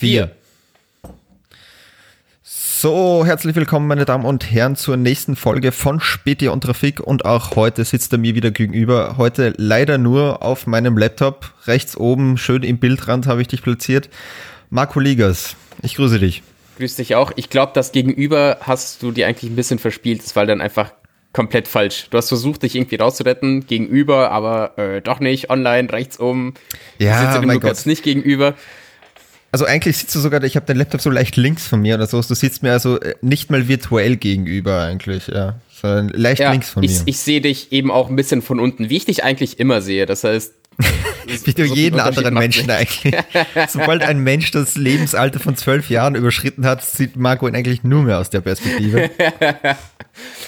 Vier. So, herzlich willkommen, meine Damen und Herren, zur nächsten Folge von Späti und Trafik. Und auch heute sitzt er mir wieder gegenüber. Heute leider nur auf meinem Laptop. Rechts oben, schön im Bildrand habe ich dich platziert. Marco Ligas, ich grüße dich. Grüß dich auch. Ich glaube, das Gegenüber hast du dir eigentlich ein bisschen verspielt. Das war dann einfach komplett falsch. Du hast versucht, dich irgendwie rauszuretten, gegenüber, aber äh, doch nicht, online, rechts oben. Ja, sitze dem mein Lukas Gott. nicht gegenüber. Also eigentlich sitzt du sogar, ich habe den Laptop so leicht links von mir oder so. Du sitzt mir also äh, nicht mal virtuell gegenüber eigentlich, ja. Sondern leicht Ja, links von ich, mir. ich sehe dich eben auch ein bisschen von unten, wie ich dich eigentlich immer sehe. Das heißt, Wie du jeden anderen Menschen nicht. eigentlich. Sobald ein Mensch das Lebensalter von zwölf Jahren überschritten hat, sieht Marco ihn eigentlich nur mehr aus der Perspektive.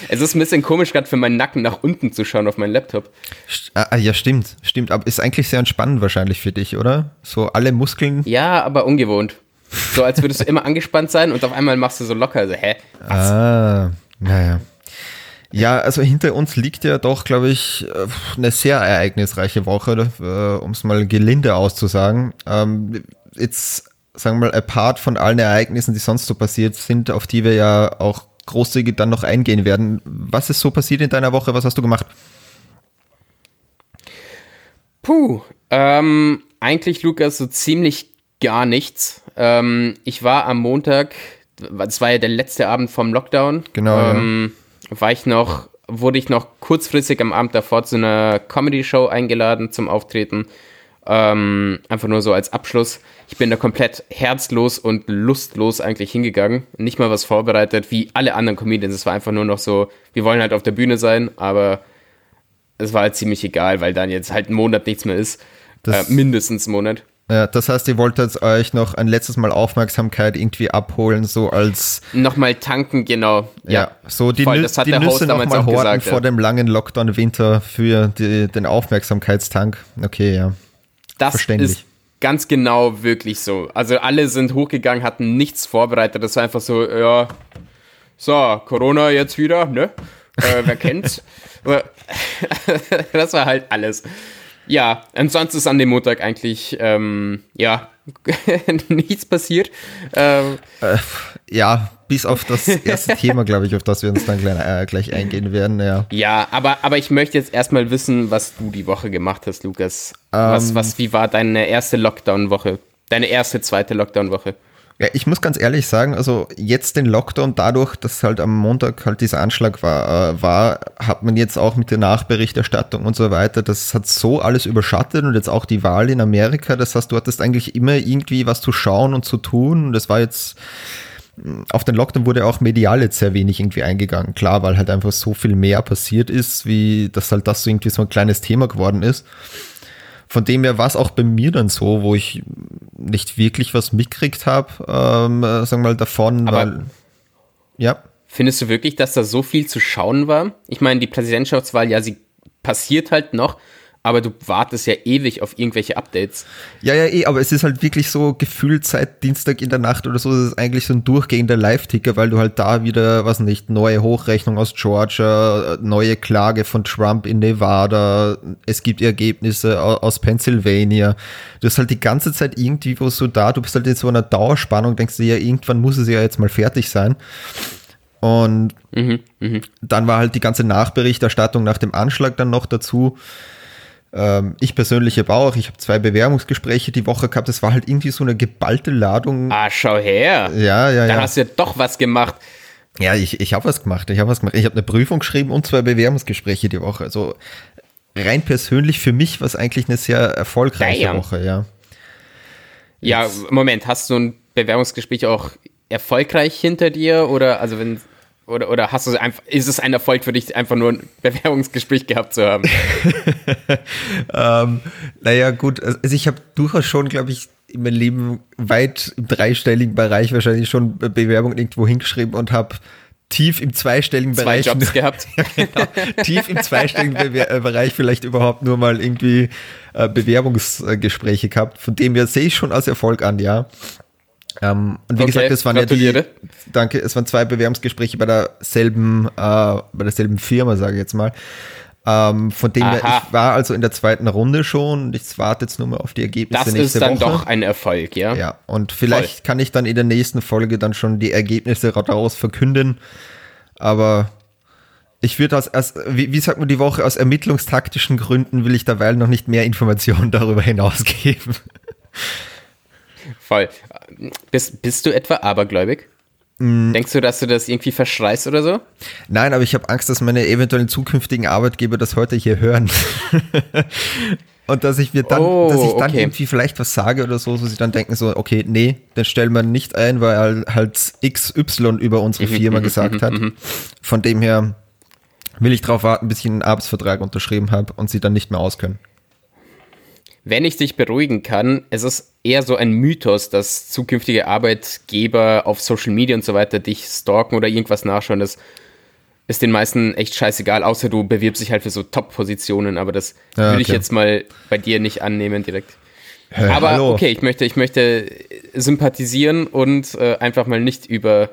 Es ist ein bisschen komisch, gerade für meinen Nacken nach unten zu schauen auf meinen Laptop. St- ah, ja, stimmt, stimmt. Aber ist eigentlich sehr entspannend wahrscheinlich für dich, oder? So alle Muskeln. Ja, aber ungewohnt. So als würdest du immer angespannt sein und auf einmal machst du so locker. Also, hä? Ah, naja. Ja, also hinter uns liegt ja doch, glaube ich, äh, eine sehr ereignisreiche Woche, äh, um es mal gelinde auszusagen. Ähm, jetzt, sagen wir mal, apart von allen Ereignissen, die sonst so passiert sind, auf die wir ja auch großzügig dann noch eingehen werden. Was ist so passiert in deiner Woche? Was hast du gemacht? Puh, ähm, eigentlich, Lukas, so ziemlich gar nichts. Ähm, ich war am Montag, das war ja der letzte Abend vom Lockdown. Genau, ja. War ich noch, wurde ich noch kurzfristig am Abend davor zu einer Comedy-Show eingeladen zum Auftreten. Ähm, einfach nur so als Abschluss. Ich bin da komplett herzlos und lustlos eigentlich hingegangen. Nicht mal was vorbereitet, wie alle anderen Comedians. Es war einfach nur noch so, wir wollen halt auf der Bühne sein, aber es war halt ziemlich egal, weil dann jetzt halt ein Monat nichts mehr ist. Äh, mindestens ein Monat. Ja, das heißt, ihr wolltet euch noch ein letztes Mal Aufmerksamkeit irgendwie abholen, so als Nochmal tanken, genau. Ja, so die, voll, Nü das hat die Nüsse nochmal horten gesagt, vor ja. dem langen Lockdown-Winter für die, den Aufmerksamkeitstank. Okay, ja. Das Verständlich. ist ganz genau wirklich so. Also alle sind hochgegangen, hatten nichts vorbereitet. Das war einfach so, ja, so, Corona jetzt wieder, ne? Äh, wer kennt's? Aber das war halt alles. Ja, ansonsten ist an dem Montag eigentlich, ähm, ja, nichts passiert. Ähm, Ja, bis auf das erste Thema, glaube ich, auf das wir uns dann gleich, äh, gleich eingehen werden. Ja. ja, aber, aber ich möchte jetzt erstmal wissen, was du die Woche gemacht hast, Lukas. was, Ähm. was, wie war deine erste Lockdown-Woche? Deine erste, zweite Lockdown-Woche? Ja, ich muss ganz ehrlich sagen, also jetzt den Lockdown, dadurch, dass halt am Montag halt dieser Anschlag war, äh, war, hat man jetzt auch mit der Nachberichterstattung und so weiter, das hat so alles überschattet und jetzt auch die Wahl in Amerika, das heißt, du hattest eigentlich immer irgendwie was zu schauen und zu tun und das war jetzt auf den Lockdown wurde auch medial jetzt sehr wenig irgendwie eingegangen. Klar, weil halt einfach so viel mehr passiert ist, wie dass halt das so irgendwie so ein kleines Thema geworden ist. Von dem her war es auch bei mir dann so, wo ich nicht wirklich was mitgekriegt habe, ähm, äh, sagen wir mal davon, Aber- weil ja, Findest du wirklich, dass da so viel zu schauen war? Ich meine, die Präsidentschaftswahl, ja, sie passiert halt noch, aber du wartest ja ewig auf irgendwelche Updates. Ja, ja, eh, aber es ist halt wirklich so gefühlt seit Dienstag in der Nacht oder so, das ist eigentlich so ein durchgehender Live-Ticker, weil du halt da wieder, was nicht, neue Hochrechnung aus Georgia, neue Klage von Trump in Nevada, es gibt Ergebnisse au- aus Pennsylvania. Du hast halt die ganze Zeit irgendwie wo so da, du bist halt in so einer Dauerspannung, denkst du ja, irgendwann muss es ja jetzt mal fertig sein. Und dann war halt die ganze Nachberichterstattung nach dem Anschlag dann noch dazu. Ähm, ich persönlich habe auch, ich habe zwei Bewerbungsgespräche die Woche gehabt. Das war halt irgendwie so eine geballte Ladung. Ah, schau her. Ja, ja, Da ja. hast du ja doch was gemacht. Ja, ich, ich habe was gemacht. Ich habe was gemacht. Ich habe eine Prüfung geschrieben und zwei Bewerbungsgespräche die Woche. Also rein persönlich für mich war es eigentlich eine sehr erfolgreiche Damn. Woche, ja. Ja, Moment, hast du ein Bewerbungsgespräch auch erfolgreich hinter dir oder also wenn oder, oder hast du einfach, ist es ein Erfolg für dich, einfach nur ein Bewerbungsgespräch gehabt zu haben? Ähm, naja, gut, also ich habe durchaus schon, glaube ich, in meinem Leben weit im dreistelligen Bereich wahrscheinlich schon Bewerbungen irgendwo hingeschrieben und habe tief im zweistelligen Zwei Bereich Jobs gehabt. genau, tief im zweistelligen Bewer äh, Bereich vielleicht überhaupt nur mal irgendwie äh, Bewerbungsgespräche gehabt. Von dem her sehe ich schon als Erfolg an, ja. Ähm, und wie Okay, gesagt, es waren ja gratuliere. die, danke, es waren zwei Bewerbungsgespräche bei derselben, äh, bei derselben Firma, sage ich jetzt mal. Ähm, von dem her, ich war also in der zweiten Runde schon und ich warte jetzt nur mal auf die Ergebnisse das nächste ist dann Woche. doch ein Erfolg, ja? Ja, und vielleicht Voll. kann ich dann in der nächsten Folge dann schon die Ergebnisse daraus verkünden. Aber ich würde aus, als, wie, wie sagt man die Woche, aus ermittlungstaktischen Gründen will ich derweil noch nicht mehr Informationen darüber hinausgeben. Voll. Bist, bist du etwa abergläubig? Mm. Denkst du, dass du das irgendwie verschreist oder so? Nein, aber ich habe Angst, dass meine eventuellen zukünftigen Arbeitgeber das heute hier hören. Und dass ich mir dann, oh, dass ich dann okay. irgendwie vielleicht was sage oder so, so sie dann denken so, okay, nee, den stellen wir nicht ein, weil halt XY über unsere mhm, Firma mhm, gesagt mhm, hat. Von dem her will ich darauf warten, bis ich einen Arbeitsvertrag unterschrieben habe und sie dann nicht mehr auskönnen. Wenn ich dich beruhigen kann, es ist eher so ein Mythos, dass zukünftige Arbeitgeber auf Social Media und so weiter dich stalken oder irgendwas nachschauen. Das ist den meisten echt scheißegal, außer du bewirbst dich halt für so Top-Positionen, aber das ja, würde okay. ich jetzt mal bei dir nicht annehmen direkt. Hey, aber hallo. okay, ich möchte, ich möchte sympathisieren und äh, einfach mal nicht über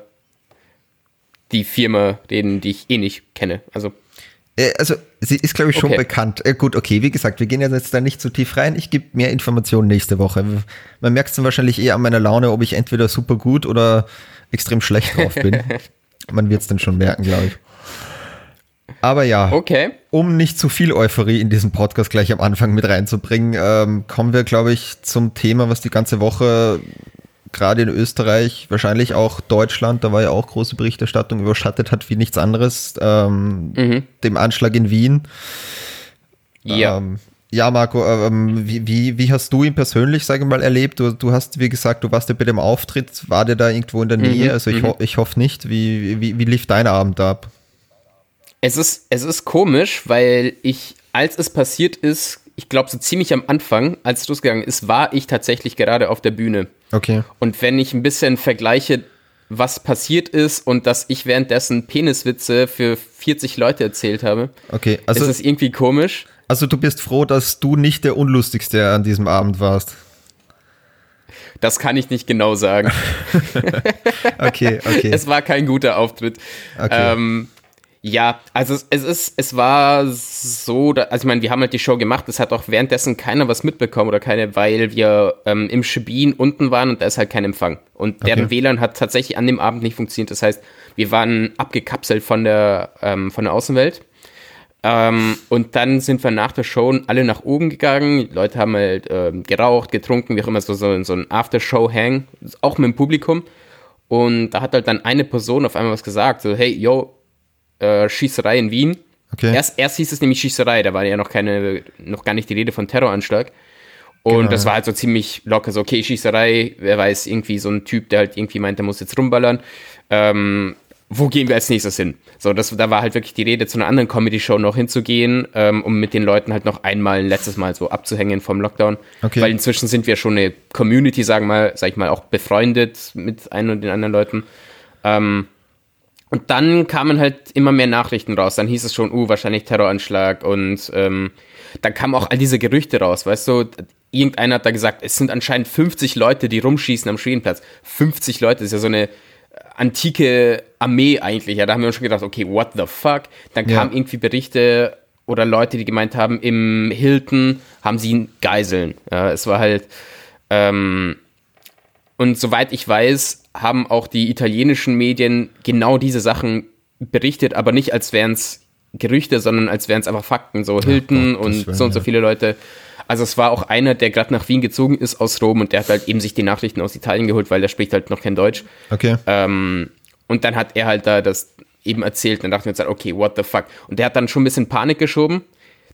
die Firma reden, die ich eh nicht kenne. Also also sie ist, glaube ich, schon okay. bekannt. Äh, gut, okay, wie gesagt, wir gehen jetzt da nicht so tief rein. Ich gebe mehr Informationen nächste Woche. Man merkt es dann wahrscheinlich eher an meiner Laune, ob ich entweder super gut oder extrem schlecht drauf bin. Man wird es dann schon merken, glaube ich. Aber ja, okay. um nicht zu viel Euphorie in diesen Podcast gleich am Anfang mit reinzubringen, ähm, kommen wir, glaube ich, zum Thema, was die ganze Woche gerade in Österreich, wahrscheinlich auch Deutschland, da war ja auch große Berichterstattung überschattet hat wie nichts anderes, ähm, mhm. dem Anschlag in Wien. Ja. Ähm, ja, Marco, ähm, wie, wie, wie hast du ihn persönlich, sage ich mal, erlebt? Du, du hast, wie gesagt, du warst ja bei dem Auftritt, war der da irgendwo in der Nähe? Mhm, also ich, mhm. ho ich hoffe nicht. Wie, wie, wie lief dein Abend ab? Es ist, es ist komisch, weil ich, als es passiert ist, ich glaube, so ziemlich am Anfang, als es losgegangen ist, war ich tatsächlich gerade auf der Bühne. Okay. Und wenn ich ein bisschen vergleiche, was passiert ist und dass ich währenddessen Peniswitze für 40 Leute erzählt habe, okay, also, ist es irgendwie komisch. Also du bist froh, dass du nicht der Unlustigste an diesem Abend warst. Das kann ich nicht genau sagen. okay, okay. Es war kein guter Auftritt. Okay. Ähm, ja, also es, es ist, es war so, da, also ich meine, wir haben halt die Show gemacht, es hat auch währenddessen keiner was mitbekommen oder keine, weil wir ähm, im Schibin unten waren und da ist halt kein Empfang. Und deren okay. WLAN hat tatsächlich an dem Abend nicht funktioniert. Das heißt, wir waren abgekapselt von der, ähm, von der Außenwelt. Ähm, und dann sind wir nach der Show alle nach oben gegangen. Die Leute haben halt ähm, geraucht, getrunken, wie auch immer, so, so, so ein After-Show-Hang, auch mit dem Publikum. Und da hat halt dann eine Person auf einmal was gesagt, so, hey, yo, äh, Schießerei in Wien. Okay. Erst, erst hieß es nämlich Schießerei, da war ja noch keine, noch gar nicht die Rede von Terroranschlag. Und genau. das war halt so ziemlich locker, so, okay, Schießerei, wer weiß, irgendwie so ein Typ, der halt irgendwie meint, der muss jetzt rumballern. Ähm, wo gehen wir als nächstes hin? So, das, da war halt wirklich die Rede, zu einer anderen Comedy-Show noch hinzugehen, ähm, um mit den Leuten halt noch einmal ein letztes Mal so abzuhängen vom Lockdown. Okay. Weil inzwischen sind wir schon eine Community, sagen mal, sag ich mal, auch befreundet mit ein und den anderen Leuten. Ähm, und dann kamen halt immer mehr Nachrichten raus. Dann hieß es schon, uh, wahrscheinlich Terroranschlag. Und ähm, dann kamen auch all diese Gerüchte raus, weißt du? Irgendeiner hat da gesagt, es sind anscheinend 50 Leute, die rumschießen am Schwedenplatz. 50 Leute, ist ja so eine antike Armee eigentlich. Ja, da haben wir uns schon gedacht, okay, what the fuck? Dann ja. kamen irgendwie Berichte oder Leute, die gemeint haben, im Hilton haben sie Geiseln. Ja, es war halt. Ähm, und soweit ich weiß, haben auch die italienischen Medien genau diese Sachen berichtet, aber nicht als wären es Gerüchte, sondern als wären es einfach Fakten. So Hilton Gott, und so und so viele Leute. Also es war auch einer, der gerade nach Wien gezogen ist aus Rom und der hat halt eben sich die Nachrichten aus Italien geholt, weil der spricht halt noch kein Deutsch. Okay. Ähm, und dann hat er halt da das eben erzählt und dann dachten wir uns halt, okay, what the fuck. Und der hat dann schon ein bisschen Panik geschoben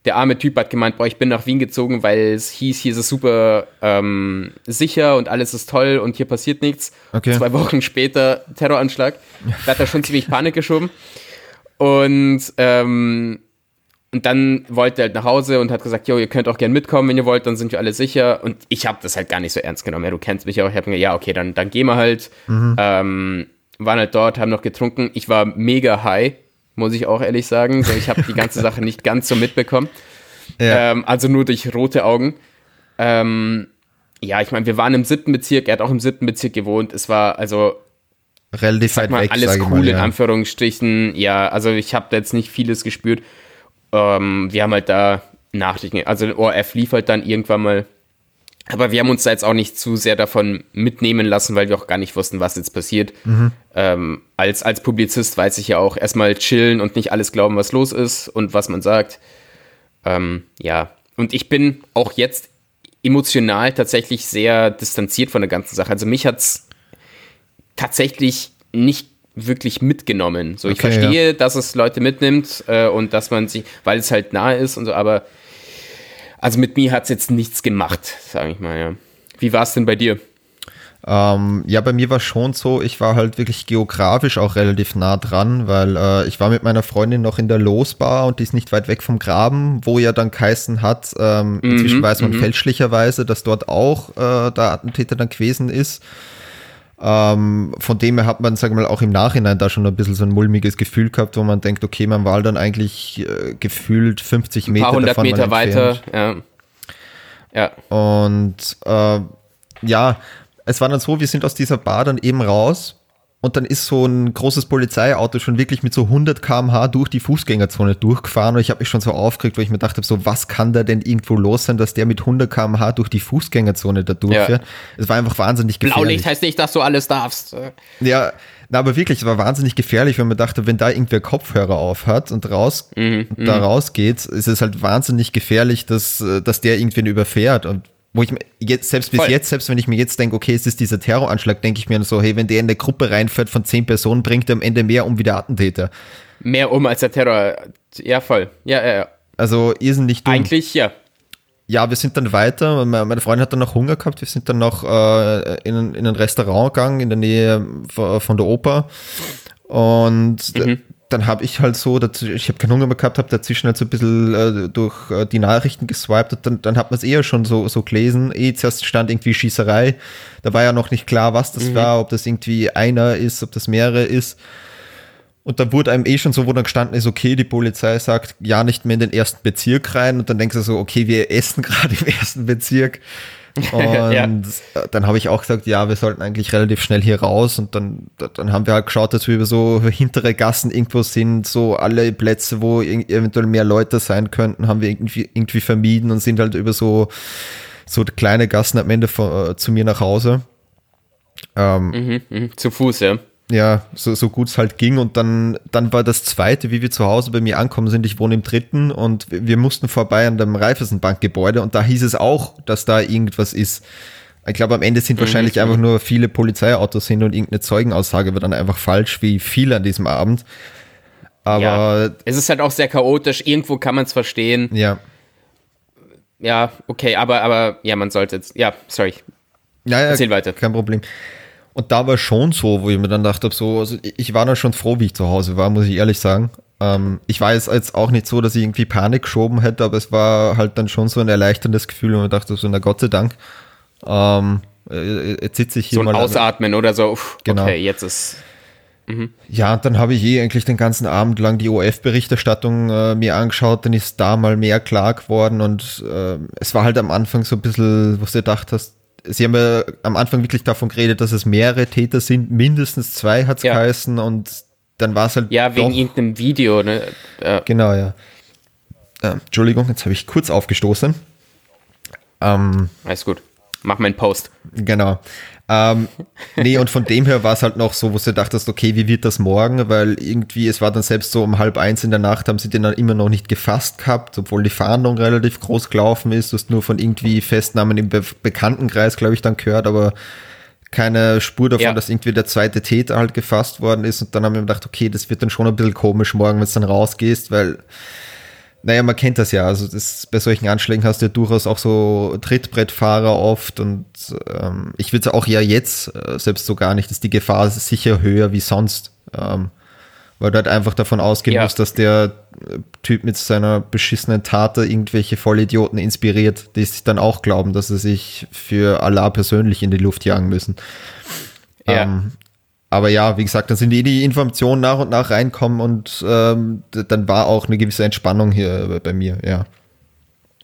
der arme Typ hat gemeint, boah, ich bin nach Wien gezogen, weil es hieß, hier ist es super ähm, sicher und alles ist toll und hier passiert nichts. Okay. Zwei Wochen später Terroranschlag. Da hat er schon ziemlich Panik geschoben. Und, ähm, und dann wollte er halt nach Hause und hat gesagt, jo, ihr könnt auch gern mitkommen, wenn ihr wollt, dann sind wir alle sicher. Und ich habe das halt gar nicht so ernst genommen. Ja, du kennst mich auch. Ich habe mir ja, okay, dann, dann gehen wir halt. Mhm. Ähm, waren halt dort, haben noch getrunken. Ich war mega high muss ich auch ehrlich sagen. So, ich habe die ganze Sache nicht ganz so mitbekommen. Ja. Ähm, also nur durch rote Augen. Ähm, ja, ich meine, wir waren im siebten Bezirk, er hat auch im siebten Bezirk gewohnt. Es war also relativ weit mal, weg, alles cool mal, ja. in Anführungsstrichen. Ja, also ich habe da jetzt nicht vieles gespürt. ähm, wir haben halt da Nachrichten, also ORF lief halt dann irgendwann mal. Aber wir haben uns da jetzt auch nicht zu sehr davon mitnehmen lassen, weil wir auch gar nicht wussten, was jetzt passiert. Mhm. Ähm, als, als Publizist weiß ich ja auch erstmal chillen und nicht alles glauben, was los ist und was man sagt. Ähm, ja, und ich bin auch jetzt emotional tatsächlich sehr distanziert von der ganzen Sache. Also mich hat es tatsächlich nicht wirklich mitgenommen. So, ich okay, verstehe, ja. dass es Leute mitnimmt äh, und dass man sich, weil es halt nahe ist und so, aber also mit mir hat es jetzt nichts gemacht, sage ich mal, ja. Wie war es denn bei dir? Ähm, ja, bei mir war schon so, ich war halt wirklich geografisch auch relativ nah dran, weil äh, ich war mit meiner Freundin noch in der Losbar und die ist nicht weit weg vom Graben, wo ja dann geheißen hat, ähm, mhm, inzwischen weiß man mhm. fälschlicherweise, dass dort auch äh, der Attentäter dann gewesen ist. Ähm, von dem her hat man, sagen wir mal, auch im Nachhinein da schon ein bisschen so ein mulmiges Gefühl gehabt, wo man denkt, okay, man war dann eigentlich äh, gefühlt 50 Meter ein paar hundert Meter weiter, ja. ja. Und äh, ja, es war dann so, wir sind aus dieser Bar dann eben raus und dann ist so ein großes Polizeiauto schon wirklich mit so 100 km/h durch die Fußgängerzone durchgefahren und ich habe mich schon so aufgeregt, weil ich mir dachte, so was kann da denn irgendwo los sein, dass der mit 100 km/h durch die Fußgängerzone da durchfährt. Ja. Es war einfach wahnsinnig gefährlich. Blaulicht heißt nicht, dass du alles darfst. Ja, na, aber wirklich, es war wahnsinnig gefährlich, wenn man dachte, wenn da irgendwer Kopfhörer auf hat und raus, mhm, da mhm. rausgeht, ist es halt wahnsinnig gefährlich, dass, dass der irgendwen überfährt und wo ich jetzt, selbst bis Voll. jetzt, selbst wenn ich mir jetzt denke, okay, es ist dieser Terroranschlag, denke ich mir so, hey, wenn der in eine Gruppe reinfährt von zehn Personen, bringt er am Ende mehr um wie der Attentäter. Mehr um als der Terror. Ja, voll. Ja, ja, ja. Also irrsinnig dumm. Eigentlich, ja. Ja, wir sind dann weiter. Meine Freundin hat dann noch Hunger gehabt. Wir sind dann noch äh, in, in ein Restaurant gegangen in der Nähe von der Oper. Und mhm dann habe ich halt so, ich habe keinen Hunger mehr gehabt, habe dazwischen halt so ein bisschen äh, durch äh, die Nachrichten geswiped und dann, dann hat man es eher schon so, so gelesen. Eh, zuerst stand irgendwie Schießerei. Da war ja noch nicht klar, was das mhm. war, ob das irgendwie einer ist, ob das mehrere ist. Und dann wurde einem eh schon so, wo dann gestanden ist, okay, die Polizei sagt, ja, nicht mehr in den ersten Bezirk rein. Und dann denkst du so, okay, wir essen gerade im ersten Bezirk. Und ja. dann habe ich auch gesagt, ja, wir sollten eigentlich relativ schnell hier raus. Und dann, dann haben wir halt geschaut, dass wir über so hintere Gassen irgendwo sind, so alle Plätze, wo eventuell mehr Leute sein könnten, haben wir irgendwie, irgendwie vermieden und sind halt über so, so kleine Gassen am Ende von, äh, zu mir nach Hause. Ähm, mhm, mh, zu Fuß, ja ja, so, so gut es halt ging. Und dann, dann war das zweite, wie wir zu Hause bei mir ankommen sind. Ich wohne im dritten und wir mussten vorbei an dem Reifeisenbankgebäude und da hieß es auch, dass da irgendwas ist. Ich glaube, am Ende sind mhm. wahrscheinlich einfach nur viele Polizeiautos hin und irgendeine Zeugenaussage war dann einfach falsch, wie viel an diesem Abend. Aber ja, es ist halt auch sehr chaotisch. Irgendwo kann man es verstehen. Ja. Ja, okay, aber, aber ja, man sollte jetzt. Ja, sorry. Ja, ja, Erzähl weiter. Kein Problem. Und da war schon so, wo ich mir dann dachte, so, also ich war dann schon froh, wie ich zu Hause war, muss ich ehrlich sagen. Ähm, ich war jetzt, jetzt auch nicht so, dass ich irgendwie Panik geschoben hätte, aber es war halt dann schon so ein erleichterndes Gefühl und ich dachte so, na Gott sei Dank. Ähm, äh, jetzt sitze ich hier so ein mal. Ausatmen oder so. Uff, genau. Okay, jetzt ist. Mhm. Ja, dann habe ich eh eigentlich den ganzen Abend lang die OF-Berichterstattung äh, mir angeschaut, dann ist da mal mehr klar geworden und äh, es war halt am Anfang so ein bisschen, wo du gedacht hast, Sie haben ja am Anfang wirklich davon geredet, dass es mehrere Täter sind, mindestens zwei hat es ja. geheißen und dann war es halt. Ja, wegen doch, irgendeinem Video, ne? Ja. Genau, ja. Äh, Entschuldigung, jetzt habe ich kurz aufgestoßen. Ähm, Alles gut. Mach meinen Post. Genau. Ähm, nee, und von dem her war es halt noch so, wo du dachtest, okay, wie wird das morgen? Weil irgendwie, es war dann selbst so um halb eins in der Nacht, haben sie den dann immer noch nicht gefasst gehabt, obwohl die Fahndung relativ groß gelaufen ist. Du hast nur von irgendwie Festnahmen im Be Bekanntenkreis, glaube ich, dann gehört, aber keine Spur davon, ja. dass irgendwie der zweite Täter halt gefasst worden ist. Und dann haben wir gedacht, okay, das wird dann schon ein bisschen komisch morgen, wenn du dann rausgehst, weil naja, man kennt das ja. Also das, bei solchen Anschlägen hast du ja durchaus auch so Trittbrettfahrer oft und ähm, ich würde auch ja jetzt äh, selbst so gar nicht, ist die Gefahr sicher höher wie sonst. Ähm, weil du halt einfach davon ausgehen ja. musst, dass der Typ mit seiner beschissenen Tat irgendwelche Vollidioten inspiriert, die sich dann auch glauben, dass sie sich für Allah persönlich in die Luft jagen müssen. Ja. Ähm, aber ja, wie gesagt, dann sind die, die Informationen nach und nach reinkommen und ähm, dann war auch eine gewisse Entspannung hier bei mir, ja.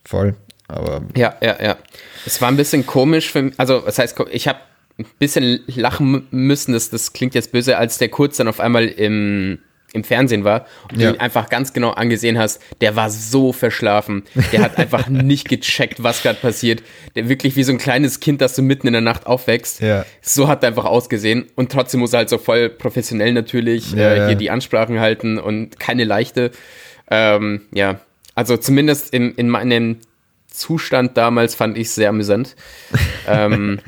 Voll. Aber ja, ja, ja. Es war ein bisschen komisch für mich. Also, das heißt, ich habe ein bisschen lachen müssen. Das, das klingt jetzt böse, als der Kurz dann auf einmal im, im Fernsehen war und ja. du ihn einfach ganz genau angesehen hast, der war so verschlafen. Der hat einfach nicht gecheckt, was gerade passiert. Der wirklich wie so ein kleines Kind, das du mitten in der Nacht aufwächst. Ja. So hat er einfach ausgesehen. Und trotzdem muss er halt so voll professionell natürlich ja, äh, hier die Ansprachen halten und keine leichte. Ähm, ja, also zumindest in, in meinem Zustand damals fand ich es sehr amüsant. ähm,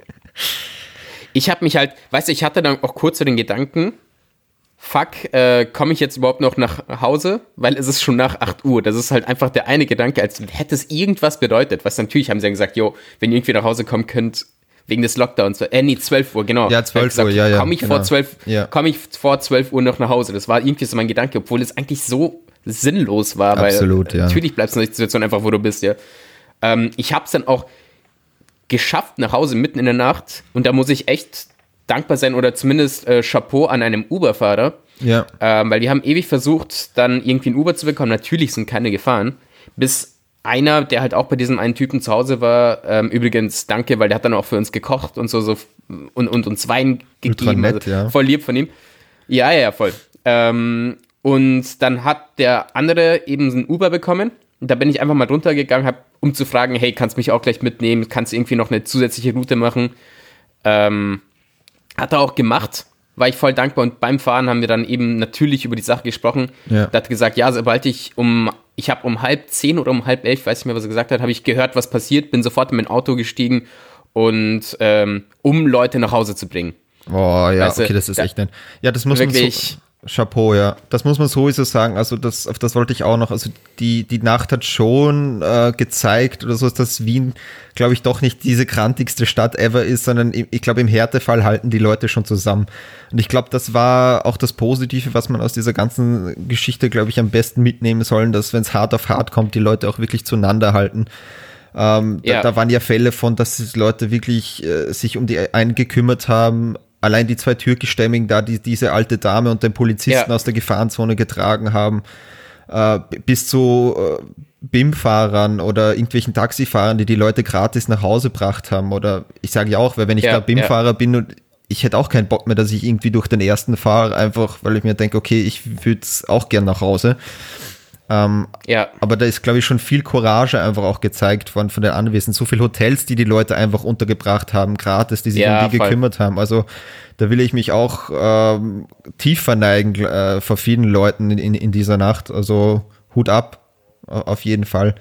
ich habe mich halt, weißt du, ich hatte dann auch kurz so den Gedanken, fuck, äh, komme ich jetzt überhaupt noch nach Hause? Weil es ist schon nach 8 Uhr. Das ist halt einfach der eine Gedanke, als hätte es irgendwas bedeutet. Was natürlich haben sie dann gesagt, jo, wenn ihr irgendwie nach Hause kommen könnt, wegen des Lockdowns. Äh, nee, 12 Uhr, genau. Ja, 12 gesagt, Uhr, ja, ja. Komme ich, genau. vor 12, ja. komm ich vor 12 Uhr noch nach Hause? Das war irgendwie so mein Gedanke, obwohl es eigentlich so sinnlos war. Absolut, weil ja. Natürlich bleibst du in der Situation einfach, wo du bist, ja. Ähm, ich habe es dann auch geschafft nach Hause mitten in der Nacht und da muss ich echt dankbar sein oder zumindest äh, Chapeau an einem Uber-Fahrer. Ja. Ähm, weil wir haben ewig versucht, dann irgendwie ein Uber zu bekommen. Natürlich sind keine gefahren. Bis einer, der halt auch bei diesem einen Typen zu Hause war, ähm, übrigens danke, weil der hat dann auch für uns gekocht und so, so und, und uns Wein gegeben. Nett, also, ja. Voll lieb von ihm. Ja, ja, ja, voll. Ähm, und dann hat der andere eben so ein Uber bekommen. Da bin ich einfach mal drunter gegangen, hab, um zu fragen, hey, kannst du mich auch gleich mitnehmen? Kannst du irgendwie noch eine zusätzliche Route machen? Ähm, hat er auch gemacht, war ich voll dankbar. Und beim Fahren haben wir dann eben natürlich über die Sache gesprochen. Ja. Da hat gesagt, ja, sobald ich um, ich habe um halb zehn oder um halb elf, weiß nicht mehr, was er gesagt hat, habe ich gehört, was passiert, bin sofort in mein Auto gestiegen und ähm, um Leute nach Hause zu bringen. Oh ja, weißt okay, das ist da, echt nett. Ja, das muss wirklich, Chapeau, ja. Das muss man sowieso sagen. Also das, auf das wollte ich auch noch. Also die, die Nacht hat schon äh, gezeigt oder so, dass Wien, glaube ich, doch nicht diese krantigste Stadt ever ist, sondern ich, glaube, im Härtefall halten die Leute schon zusammen. Und ich glaube, das war auch das Positive, was man aus dieser ganzen Geschichte, glaube ich, am besten mitnehmen sollen, dass wenn es hart auf hart kommt, die Leute auch wirklich zueinander halten. Ähm, ja. da, da, waren ja Fälle von, dass die Leute wirklich äh, sich um die einen gekümmert haben, allein die zwei Türkischstämmigen da, die diese alte Dame und den Polizisten ja. aus der Gefahrenzone getragen haben, äh, bis zu äh, BIM-Fahrern oder irgendwelchen Taxifahrern, die die Leute gratis nach Hause gebracht haben. Oder ich sage ja auch, weil wenn ich ja, da BIM-Fahrer ja. bin und ich hätte auch keinen Bock mehr, dass ich irgendwie durch den ersten fahre, einfach weil ich mir denke, okay, ich würde es auch gern nach Hause. Ähm, ja. Aber da ist, glaube ich, schon viel Courage einfach auch gezeigt worden von den Anwesenden. So viele Hotels, die die Leute einfach untergebracht haben, gratis, die sich ja, um die voll. gekümmert haben. Also da will ich mich auch ähm, tief verneigen äh, vor vielen Leuten in, in, in dieser Nacht. Also Hut ab, auf jeden Fall.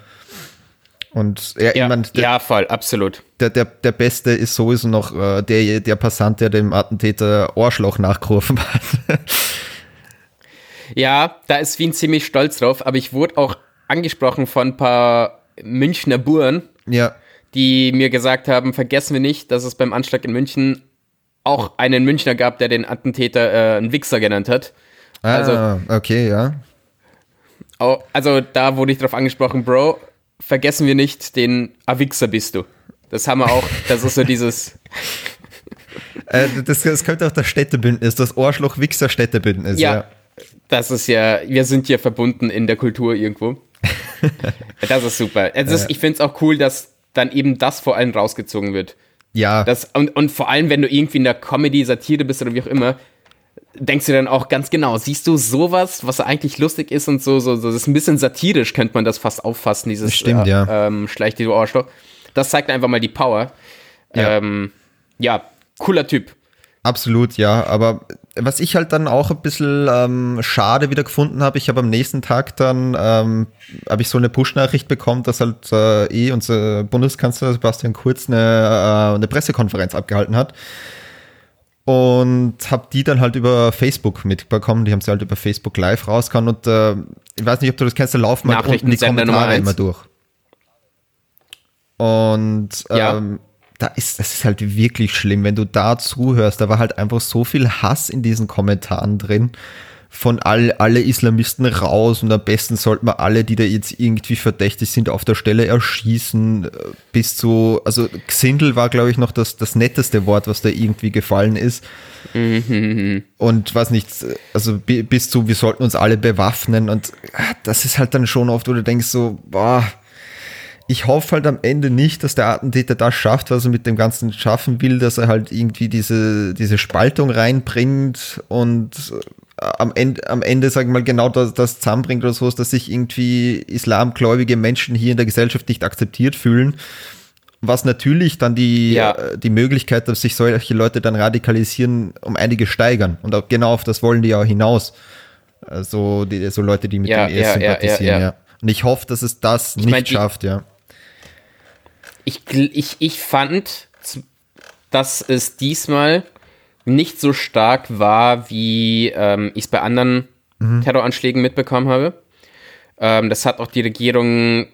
Und ja, ja, mein, der, ja, voll, absolut. Der, der, der Beste ist sowieso noch äh, der, der Passant, der dem Attentäter Ohrschloch nachgerufen hat. Ja, da ist Wien ziemlich stolz drauf, aber ich wurde auch angesprochen von ein paar Münchner Buren, ja. die mir gesagt haben, vergessen wir nicht, dass es beim Anschlag in München auch einen Münchner gab, der den Attentäter äh, einen Wichser genannt hat. Ah, also, okay, ja. Also da wurde ich drauf angesprochen, Bro, vergessen wir nicht, den Awichser bist du. Das haben wir auch, das ist so dieses... äh, das, das könnte auch das Städtebündnis, das Ohrschloch-Wichser-Städtebündnis, ja. ja. Das ist ja, wir sind ja verbunden in der Kultur irgendwo. das ist super. Ist, ich finde es auch cool, dass dann eben das vor allem rausgezogen wird. Ja. Das, und, und vor allem, wenn du irgendwie in der Comedy, Satire bist oder wie auch immer, denkst du dann auch ganz genau, siehst du sowas, was eigentlich lustig ist und so, so, so das ist ein bisschen satirisch, könnte man das fast auffassen, dieses das stimmt, äh, ja. ähm, Schleich die Ohrstock. Das zeigt einfach mal die Power. Ja. Ähm, ja, cooler Typ. Absolut, ja. Aber was ich halt dann auch ein bisschen ähm, schade wieder gefunden habe, ich habe am nächsten Tag dann ähm, habe ich so eine Push-Nachricht bekommen, dass halt äh, eh unser Bundeskanzler Sebastian Kurz eine, äh, eine Pressekonferenz abgehalten hat. Und habe die dann halt über Facebook mitbekommen. Die haben sie halt über Facebook live rausgehauen. Und äh, ich weiß nicht, ob du das kennst, da laufen halt unten die Kommentare immer durch. Und ähm, ja da ist, das ist halt wirklich schlimm, wenn du da zuhörst. Da war halt einfach so viel Hass in diesen Kommentaren drin. Von all, alle Islamisten raus und am besten sollten wir alle, die da jetzt irgendwie verdächtig sind, auf der Stelle erschießen. Bis zu, also Xindel war, glaube ich, noch das, das netteste Wort, was da irgendwie gefallen ist. Mhm. Und was nicht, also bis zu, wir sollten uns alle bewaffnen und ah, das ist halt dann schon oft, wo du denkst so, boah, ich hoffe halt am Ende nicht, dass der Attentäter das schafft, was er mit dem Ganzen schaffen will, dass er halt irgendwie diese, diese Spaltung reinbringt und am Ende, am Ende, sagen wir mal, genau das, das zusammenbringt oder so, dass sich irgendwie islamgläubige Menschen hier in der Gesellschaft nicht akzeptiert fühlen. Was natürlich dann die, Ja. äh, die Möglichkeit, dass sich solche Leute dann radikalisieren, um einige steigern. Und auch genau auf das wollen die ja auch hinaus. Also die, so Leute, die mit Ja, dem ES ja, sympathisieren, ja, ja. Und ich hoffe, dass es das nicht mein, schafft, ja. Ich, ich, ich fand, dass es diesmal nicht so stark war, wie ähm, ich es bei anderen Terroranschlägen mitbekommen habe. Ähm, das hat auch die Regierung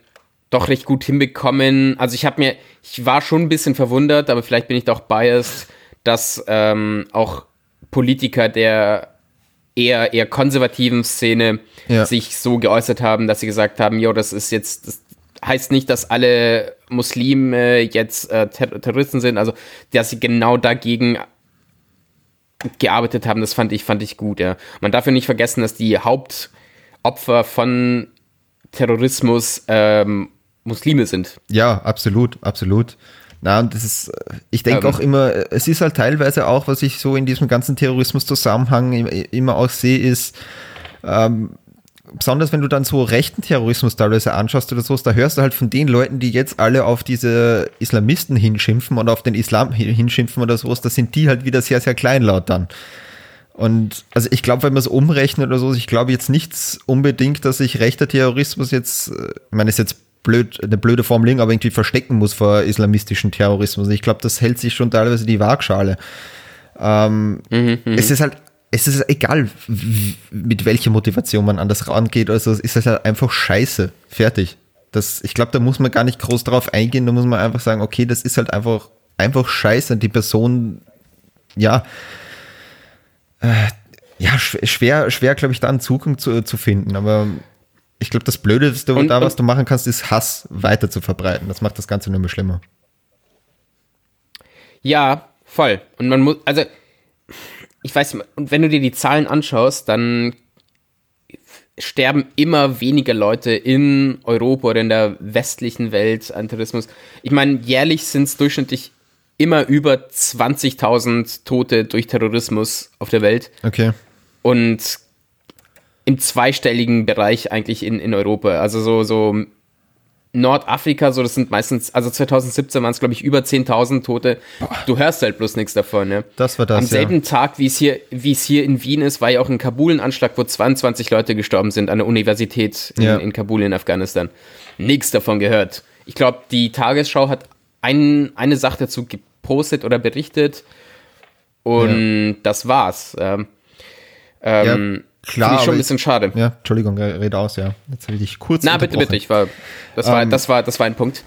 doch recht gut hinbekommen. Also ich habe mir, ich war schon ein bisschen verwundert, aber vielleicht bin ich doch biased, dass ähm, auch Politiker der eher, eher konservativen Szene Ja. sich so geäußert haben, dass sie gesagt haben, jo, das ist jetzt, das heißt nicht, dass alle Muslime jetzt äh, Ter Terroristen sind, also dass sie genau dagegen gearbeitet haben, das fand ich, fand ich gut, ja. Man darf ja nicht vergessen, dass die Hauptopfer von Terrorismus ähm, Muslime sind. Ja, absolut, absolut. Na, und das ist, äh, ich denke Ähm. auch immer, äh, es ist halt teilweise auch, was ich so in diesem ganzen Terrorismus-Zusammenhang im- immer auch sehe, ist, ähm, besonders wenn du dann so rechten Terrorismus teilweise anschaust oder so, da hörst du halt von den Leuten, die jetzt alle auf diese Islamisten hinschimpfen und auf den Islam hin- hinschimpfen oder sowas, da sind die halt wieder sehr, sehr kleinlaut dann. Und also ich glaube, wenn man es umrechnet oder so, ich glaube jetzt nichts unbedingt, dass sich rechter Terrorismus jetzt, äh, ich meine, ist jetzt blöd, eine blöde Formulierung, aber irgendwie verstecken muss vor islamistischen Terrorismus. Ich glaube, das hält sich schon teilweise die Waagschale. Ähm, Es ist halt, es ist egal, mit welcher Motivation man an das rangeht, also es ist halt einfach scheiße. Fertig. Das, ich glaube, da muss man gar nicht groß drauf eingehen, da muss man einfach sagen, okay, das ist halt einfach, einfach scheiße. Und die Person, ja, ja, sch- schwer, schwer, glaube ich, da einen Zugang zu, zu finden. Aber ich glaube, das Blödeste Und- da, was du machen kannst, ist Hass weiter zu verbreiten. Das macht das Ganze nur mehr schlimmer. Ja, voll. Und man muss, also, ich weiß, und wenn du dir die Zahlen anschaust, dann sterben immer weniger Leute in Europa oder in der westlichen Welt an Terrorismus. Ich meine, jährlich sind es durchschnittlich immer über 20.000 Tote durch Terrorismus auf der Welt Okay. und im zweistelligen Bereich eigentlich in, in Europa. Also so, so Nordafrika, so das sind meistens, also 2017 waren es glaube ich über 10.000 Tote. Du hörst halt bloß nichts davon. Ne? Das war das, Am selben ja. Tag, wie es hier, wie es hier in Wien ist, war ja auch in Kabul ein Anschlag, wo 22 Leute gestorben sind an der Universität in, Ja. in Kabul in Afghanistan. Nichts davon gehört. Ich glaube, die Tagesschau hat ein, eine Sache dazu gepostet oder berichtet und das war's. Ähm, ähm, klar, Finde ich schon ein bisschen schade. Ja, Entschuldigung, rede aus, ja. Jetzt habe ich dich kurz Na, bitte, bitte, ich war, das war, Ähm, das war, das war ein Punkt.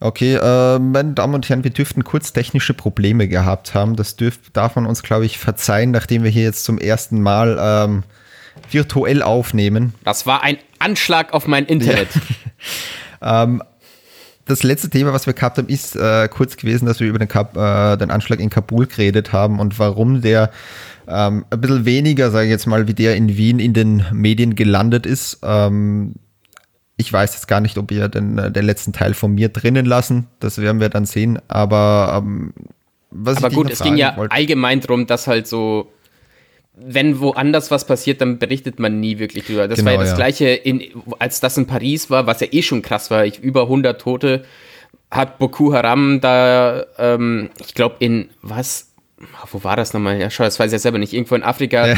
Okay, äh, meine Damen und Herren, wir dürften kurz technische Probleme gehabt haben. Das dürf, darf man uns, glaube ich, verzeihen, nachdem wir hier jetzt zum ersten Mal ähm, virtuell aufnehmen. Das war ein Anschlag auf mein Internet. Das letzte Thema, was wir gehabt haben, ist äh, kurz gewesen, dass wir über den, Kap äh, den Anschlag in Kabul geredet haben und warum der ähm, ein bisschen weniger, sage ich jetzt mal, wie der in Wien in den Medien gelandet ist. Ähm, ich weiß jetzt gar nicht, ob wir den, äh, den letzten Teil von mir drinnen lassen. Das werden wir dann sehen. Aber ähm, was Aber ich gut, es ging ja wollte- allgemein drum, dass halt so, wenn woanders was passiert, dann berichtet man nie wirklich drüber. Das war ja Genau, das ja. Gleiche, in, als das in Paris war, was ja eh schon krass war. Ich, über 100 Tote hat Boko Haram da, ähm, ich glaube in, was, wo war das nochmal? Ja, schau, das weiß ich ja selber nicht. Irgendwo in Afrika,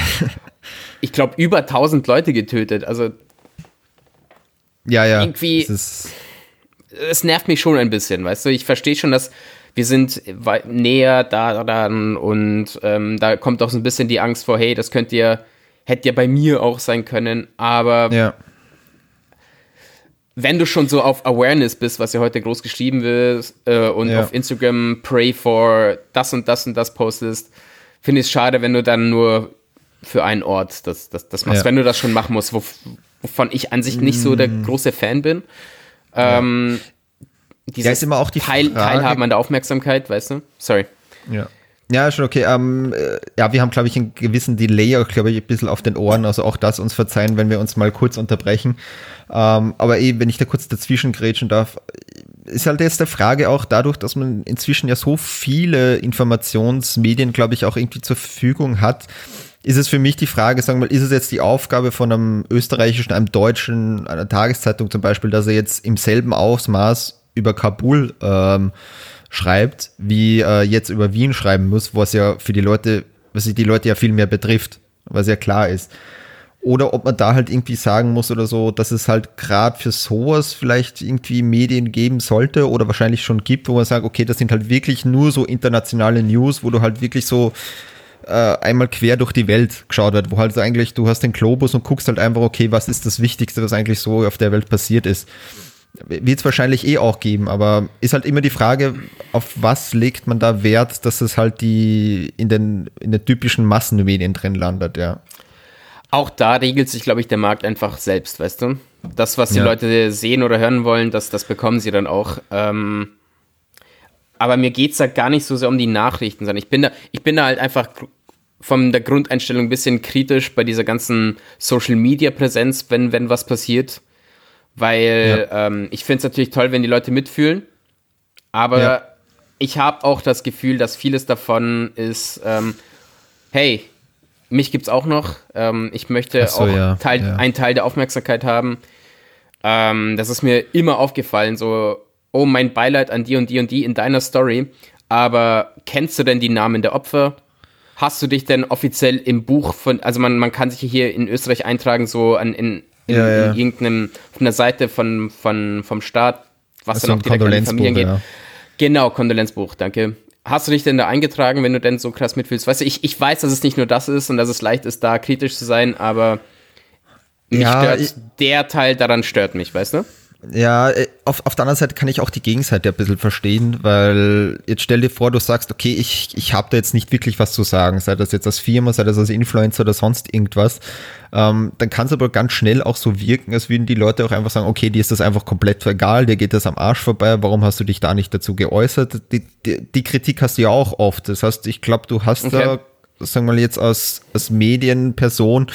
ich glaube über 1000 Leute getötet. Also ja, ja. irgendwie- es nervt mich schon ein bisschen, weißt du? Ich verstehe schon, dass wir sind näher da dran und ähm, da kommt auch so ein bisschen die Angst vor, hey, das könnte ja, hätte ja bei mir auch sein können, aber ja. Wenn du schon so auf Awareness bist, was ja heute groß geschrieben wird äh, und Ja. auf Instagram pray for das und das und das postest, finde ich es schade, wenn du dann nur für einen Ort das, das, das machst, Ja. wenn du das schon machen musst, wo, wovon ich an sich nicht so der Mm. große Fan bin. Ähm, Ja, ist immer auch die Teil, Frage- Teilhaben an der Aufmerksamkeit, weißt du? Sorry. Ja. Ja, schon okay. Ähm, äh, ja, wir haben, glaube ich, einen gewissen Delay, auch, glaube ich, ein bisschen auf den Ohren. Also auch das uns verzeihen, wenn wir uns mal kurz unterbrechen. Ähm, aber eben, wenn ich da kurz dazwischen grätschen darf, ist halt jetzt der Frage auch dadurch, dass man inzwischen ja so viele Informationsmedien, glaube ich, auch irgendwie zur Verfügung hat, ist es für mich die Frage, sagen wir mal, ist es jetzt die Aufgabe von einem österreichischen, einem deutschen, einer Tageszeitung zum Beispiel, dass er jetzt im selben Ausmaß über Kabul ähm, schreibt, wie äh, jetzt über Wien schreiben muss, was ja für die Leute, was sich die Leute ja viel mehr betrifft, was ja klar ist. Oder ob man da halt irgendwie sagen muss oder so, dass es halt gerade für sowas vielleicht irgendwie Medien geben sollte oder wahrscheinlich schon gibt, wo man sagt, okay, das sind halt wirklich nur so internationale News, wo du halt wirklich so äh, einmal quer durch die Welt geschaut wird, wo halt eigentlich, du hast den Globus und guckst halt einfach, okay, was ist das Wichtigste, was eigentlich so auf der Welt passiert ist. Wird es wahrscheinlich eh auch geben, aber ist halt immer die Frage, auf was legt man da Wert, dass es halt die in den, in den typischen Massenmedien drin landet, ja. Auch da regelt sich, glaube ich, der Markt einfach selbst, weißt du? Das, was die ja. Leute sehen oder hören wollen, das, das bekommen sie dann auch. Ähm, aber mir geht es da gar nicht so sehr um die Nachrichten, sondern ich bin da, ich bin da halt einfach von der Grundeinstellung ein bisschen kritisch bei dieser ganzen Social Media Präsenz, wenn, wenn was passiert. Weil ja. ähm, ich finde es natürlich toll, wenn die Leute mitfühlen. Aber ja. ich habe auch das Gefühl, dass vieles davon ist, ähm, hey, mich gibt es auch noch. Ähm, ich möchte so, auch ja. Teil, einen Teil der Aufmerksamkeit haben. Ähm, das ist mir immer aufgefallen, so, oh, mein Beileid an die und die und die in deiner Story. Aber kennst du denn die Namen der Opfer? Hast du dich denn offiziell im Buch von, also man, man kann sich hier in Österreich eintragen, so an, in, in, ja, in irgendeinem, auf einer Seite von, von, vom Staat, was also dann auch direkt an die Familien geht. Genau, Kondolenzbuch, danke hast du dich denn da eingetragen, wenn du denn so krass mitfühlst? Weißt du, ich, ich weiß, dass es nicht nur das ist und dass es leicht ist, da kritisch zu sein, aber mich ja, stört, ich, der Teil daran stört mich, weißt du? Ja, äh, auf, auf der anderen Seite kann ich auch die Gegenseite ein bisschen verstehen, weil jetzt stell dir vor, du sagst, okay, ich, ich habe da jetzt nicht wirklich was zu sagen, sei das jetzt als Firma, sei das als Influencer oder sonst irgendwas, ähm, dann kann es aber ganz schnell auch so wirken, als würden die Leute auch einfach sagen, okay, dir ist das einfach komplett egal, dir geht das am Arsch vorbei, warum hast du dich da nicht dazu geäußert? Die, die, die Kritik hast du ja auch oft. Das heißt, ich glaube, du hast okay. da, sagen wir mal jetzt als, als Medienperson,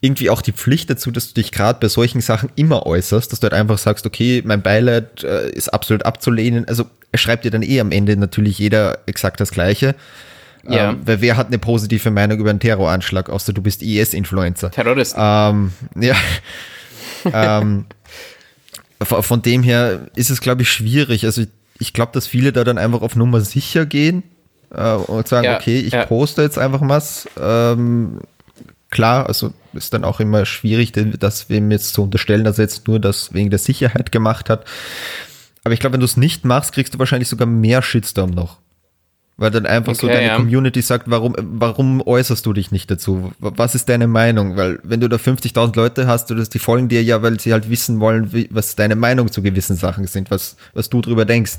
irgendwie auch die Pflicht dazu, dass du dich gerade bei solchen Sachen immer äußerst, dass du halt einfach sagst, okay, mein Beileid äh, ist absolut abzulehnen. Also schreibt dir dann eh am Ende natürlich jeder exakt das Gleiche. Ja. Ähm, weil wer hat eine positive Meinung über einen Terroranschlag, außer du bist IS-Influencer? Terrorist. Ähm, ja. ähm, von dem her ist es, glaube ich, schwierig. Also ich, ich glaube, dass viele da dann einfach auf Nummer sicher gehen äh, und sagen, ja, okay, ich ja. poste jetzt einfach was. Ähm, klar, also ist dann auch immer schwierig, das wem jetzt zu unterstellen, dass er jetzt nur das wegen der Sicherheit gemacht hat. Aber ich glaube, wenn du es nicht machst, kriegst du wahrscheinlich sogar mehr Shitstorm noch. Weil dann einfach okay, so deine ja. Community sagt, warum, warum äußerst du dich nicht dazu? Was ist deine Meinung? Weil wenn du da 50.000 Leute hast, oder die folgen dir ja, weil sie halt wissen wollen, wie, was deine Meinung zu gewissen Sachen sind, was, was du drüber denkst.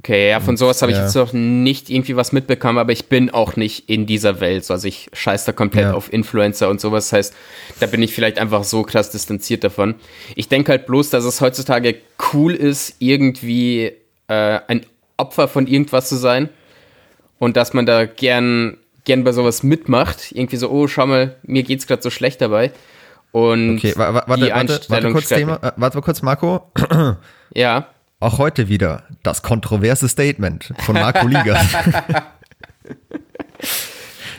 Okay, ja, von sowas habe ich ja. jetzt noch nicht irgendwie was mitbekommen, aber ich bin auch nicht in dieser Welt. Also ich scheiß da komplett ja. auf Influencer und sowas. Das heißt, da bin ich vielleicht einfach so krass distanziert davon. Ich denke halt bloß, dass es heutzutage cool ist, irgendwie äh, ein Opfer von irgendwas zu sein. Und dass man da gern, gern bei sowas mitmacht. Irgendwie so, oh, schau mal, mir geht's gerade so schlecht dabei. Und okay, warte, warte, warte, warte kurz, Thema, äh, warte kurz, Marco. ja. Auch heute wieder das kontroverse Statement von Marco Liga.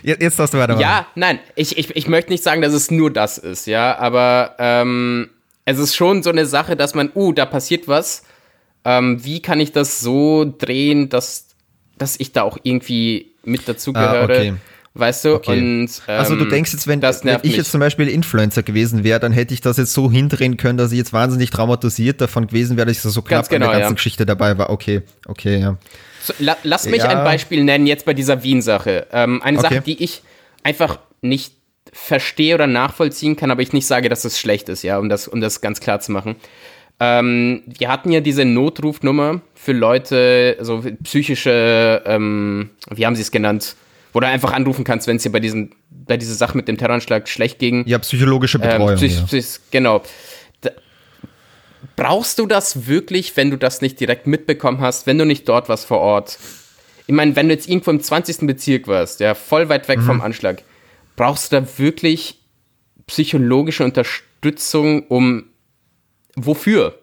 Jetzt darfst du weitermachen. Ja, nein, ich, ich, ich möchte nicht sagen, dass es nur das ist, ja, aber ähm, es ist schon so eine Sache, dass man, uh, da passiert was. Ähm, wie kann ich das so drehen, dass, dass ich da auch irgendwie mit dazugehöre? Ah, okay. Weißt du? Okay. Und, ähm, also du ähm, denkst jetzt, wenn, wenn ich mich. jetzt zum Beispiel Influencer gewesen wäre, dann hätte ich das jetzt so hindrehen können, dass ich jetzt wahnsinnig traumatisiert davon gewesen wäre, dass ich so knapp genau, in der ganzen ja. Geschichte dabei war. Okay, okay, ja. So, la, lass mich ja. ein Beispiel nennen jetzt bei dieser Wien-Sache. Ähm, eine okay. Sache, die ich einfach nicht verstehe oder nachvollziehen kann, aber ich nicht sage, dass es schlecht ist, ja, um das, um das ganz klar zu machen. Ähm, wir hatten ja diese Notrufnummer für Leute, so psychische, ähm, wie haben sie es genannt? Wo du einfach anrufen kannst, wenn es dir bei, diesen, bei dieser Sache mit dem Terroranschlag schlecht ging. Ja, psychologische ähm, Betreuung. Ähm, psych, ja. Psych, genau. Da, brauchst du das wirklich, wenn du das nicht direkt mitbekommen hast, wenn du nicht dort warst vor Ort? Ich meine, wenn du jetzt irgendwo im 20. Bezirk warst, ja, voll weit weg mhm. vom Anschlag, brauchst du da wirklich psychologische Unterstützung, um wofür?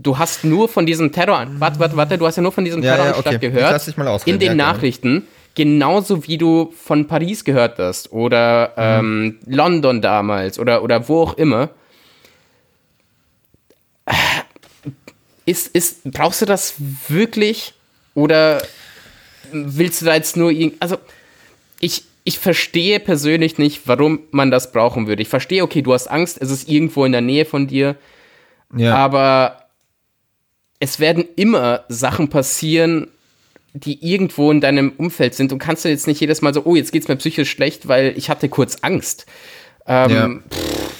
Du hast nur von diesem Terror, warte, warte, warte, du hast ja nur von diesem ja, Terroranschlag ja, okay. gehört. in den Nachrichten. Genauso wie du von Paris gehört hast oder ähm, London damals oder, oder wo auch immer. Ist, ist, brauchst du das wirklich? Oder willst du da jetzt nur irgend. Also, ich, ich verstehe persönlich nicht, warum man das brauchen würde. Ich verstehe, okay, du hast Angst, es ist irgendwo in der Nähe von dir. Ja. Aber es werden immer Sachen passieren, die irgendwo in deinem Umfeld sind. Du kannst ja jetzt nicht jedes Mal so, oh, jetzt geht's mir psychisch schlecht, weil ich hatte kurz Angst. Ähm, Ja. pff,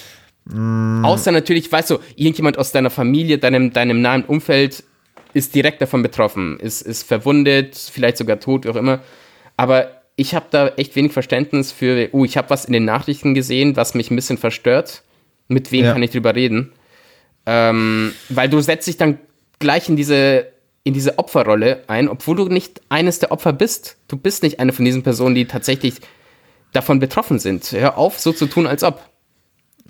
Außer natürlich, weißt du, irgendjemand aus deiner Familie, deinem, deinem nahen Umfeld ist direkt davon betroffen, ist, ist verwundet, vielleicht sogar tot, wie auch immer. Aber ich habe da echt wenig Verständnis für, oh, ich habe was in den Nachrichten gesehen, was mich ein bisschen verstört. Mit wem Ja. kann ich drüber reden? Ähm, weil du setzt dich dann gleich in diese, in diese Opferrolle ein, obwohl du nicht eines der Opfer bist. Du bist nicht eine von diesen Personen, die tatsächlich davon betroffen sind. Hör auf, so zu tun, als ob.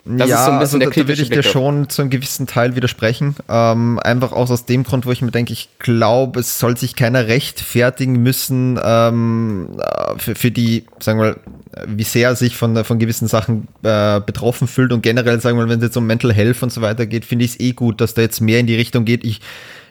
Das ja, ist so ein bisschen also der da, da würde ich dir schon zu einem gewissen Teil widersprechen. Ähm, einfach auch aus dem Grund, wo ich mir denke, ich glaube, es soll sich keiner rechtfertigen müssen ähm, äh, für, für die, sagen wir mal, wie sehr er sich von, von gewissen Sachen äh, betroffen fühlt und generell, sagen wir mal, wenn es jetzt um Mental Health und so weiter geht, finde ich es eh gut, dass da jetzt mehr in die Richtung geht. Ich,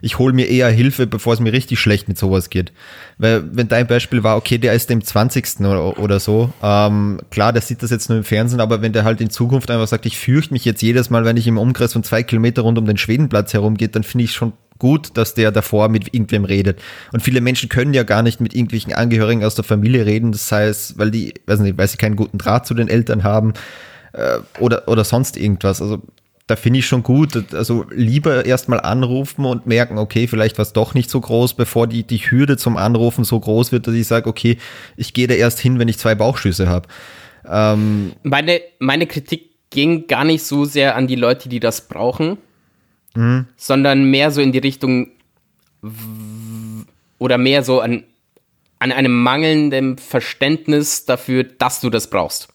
ich hole mir eher Hilfe, bevor es mir richtig schlecht mit sowas geht. Weil, wenn dein Beispiel war, okay, der ist im 20. oder, oder so, ähm, klar, der sieht das jetzt nur im Fernsehen, aber wenn der halt in Zukunft einfach sagt, ich fürchte mich jetzt jedes Mal, wenn ich im Umkreis von zwei Kilometer rund um den Schwedenplatz herumgeht, dann finde ich schon gut, dass der davor mit irgendwem redet. Und viele Menschen können ja gar nicht mit irgendwelchen Angehörigen aus der Familie reden, das heißt, weil die, weiß nicht, weil sie keinen guten Draht zu den Eltern haben äh, oder, oder sonst irgendwas. Also da finde ich schon gut. Also lieber erstmal anrufen und merken, okay, vielleicht war es doch nicht so groß, bevor die, die Hürde zum Anrufen so groß wird, dass ich sage, okay, ich gehe da erst hin, wenn ich zwei Bauchschüsse habe. Ähm, Meine, meine Kritik ging gar nicht so sehr an die Leute, die das brauchen, sondern mehr so in die Richtung oder mehr so an, an einem mangelnden Verständnis dafür, dass du das brauchst.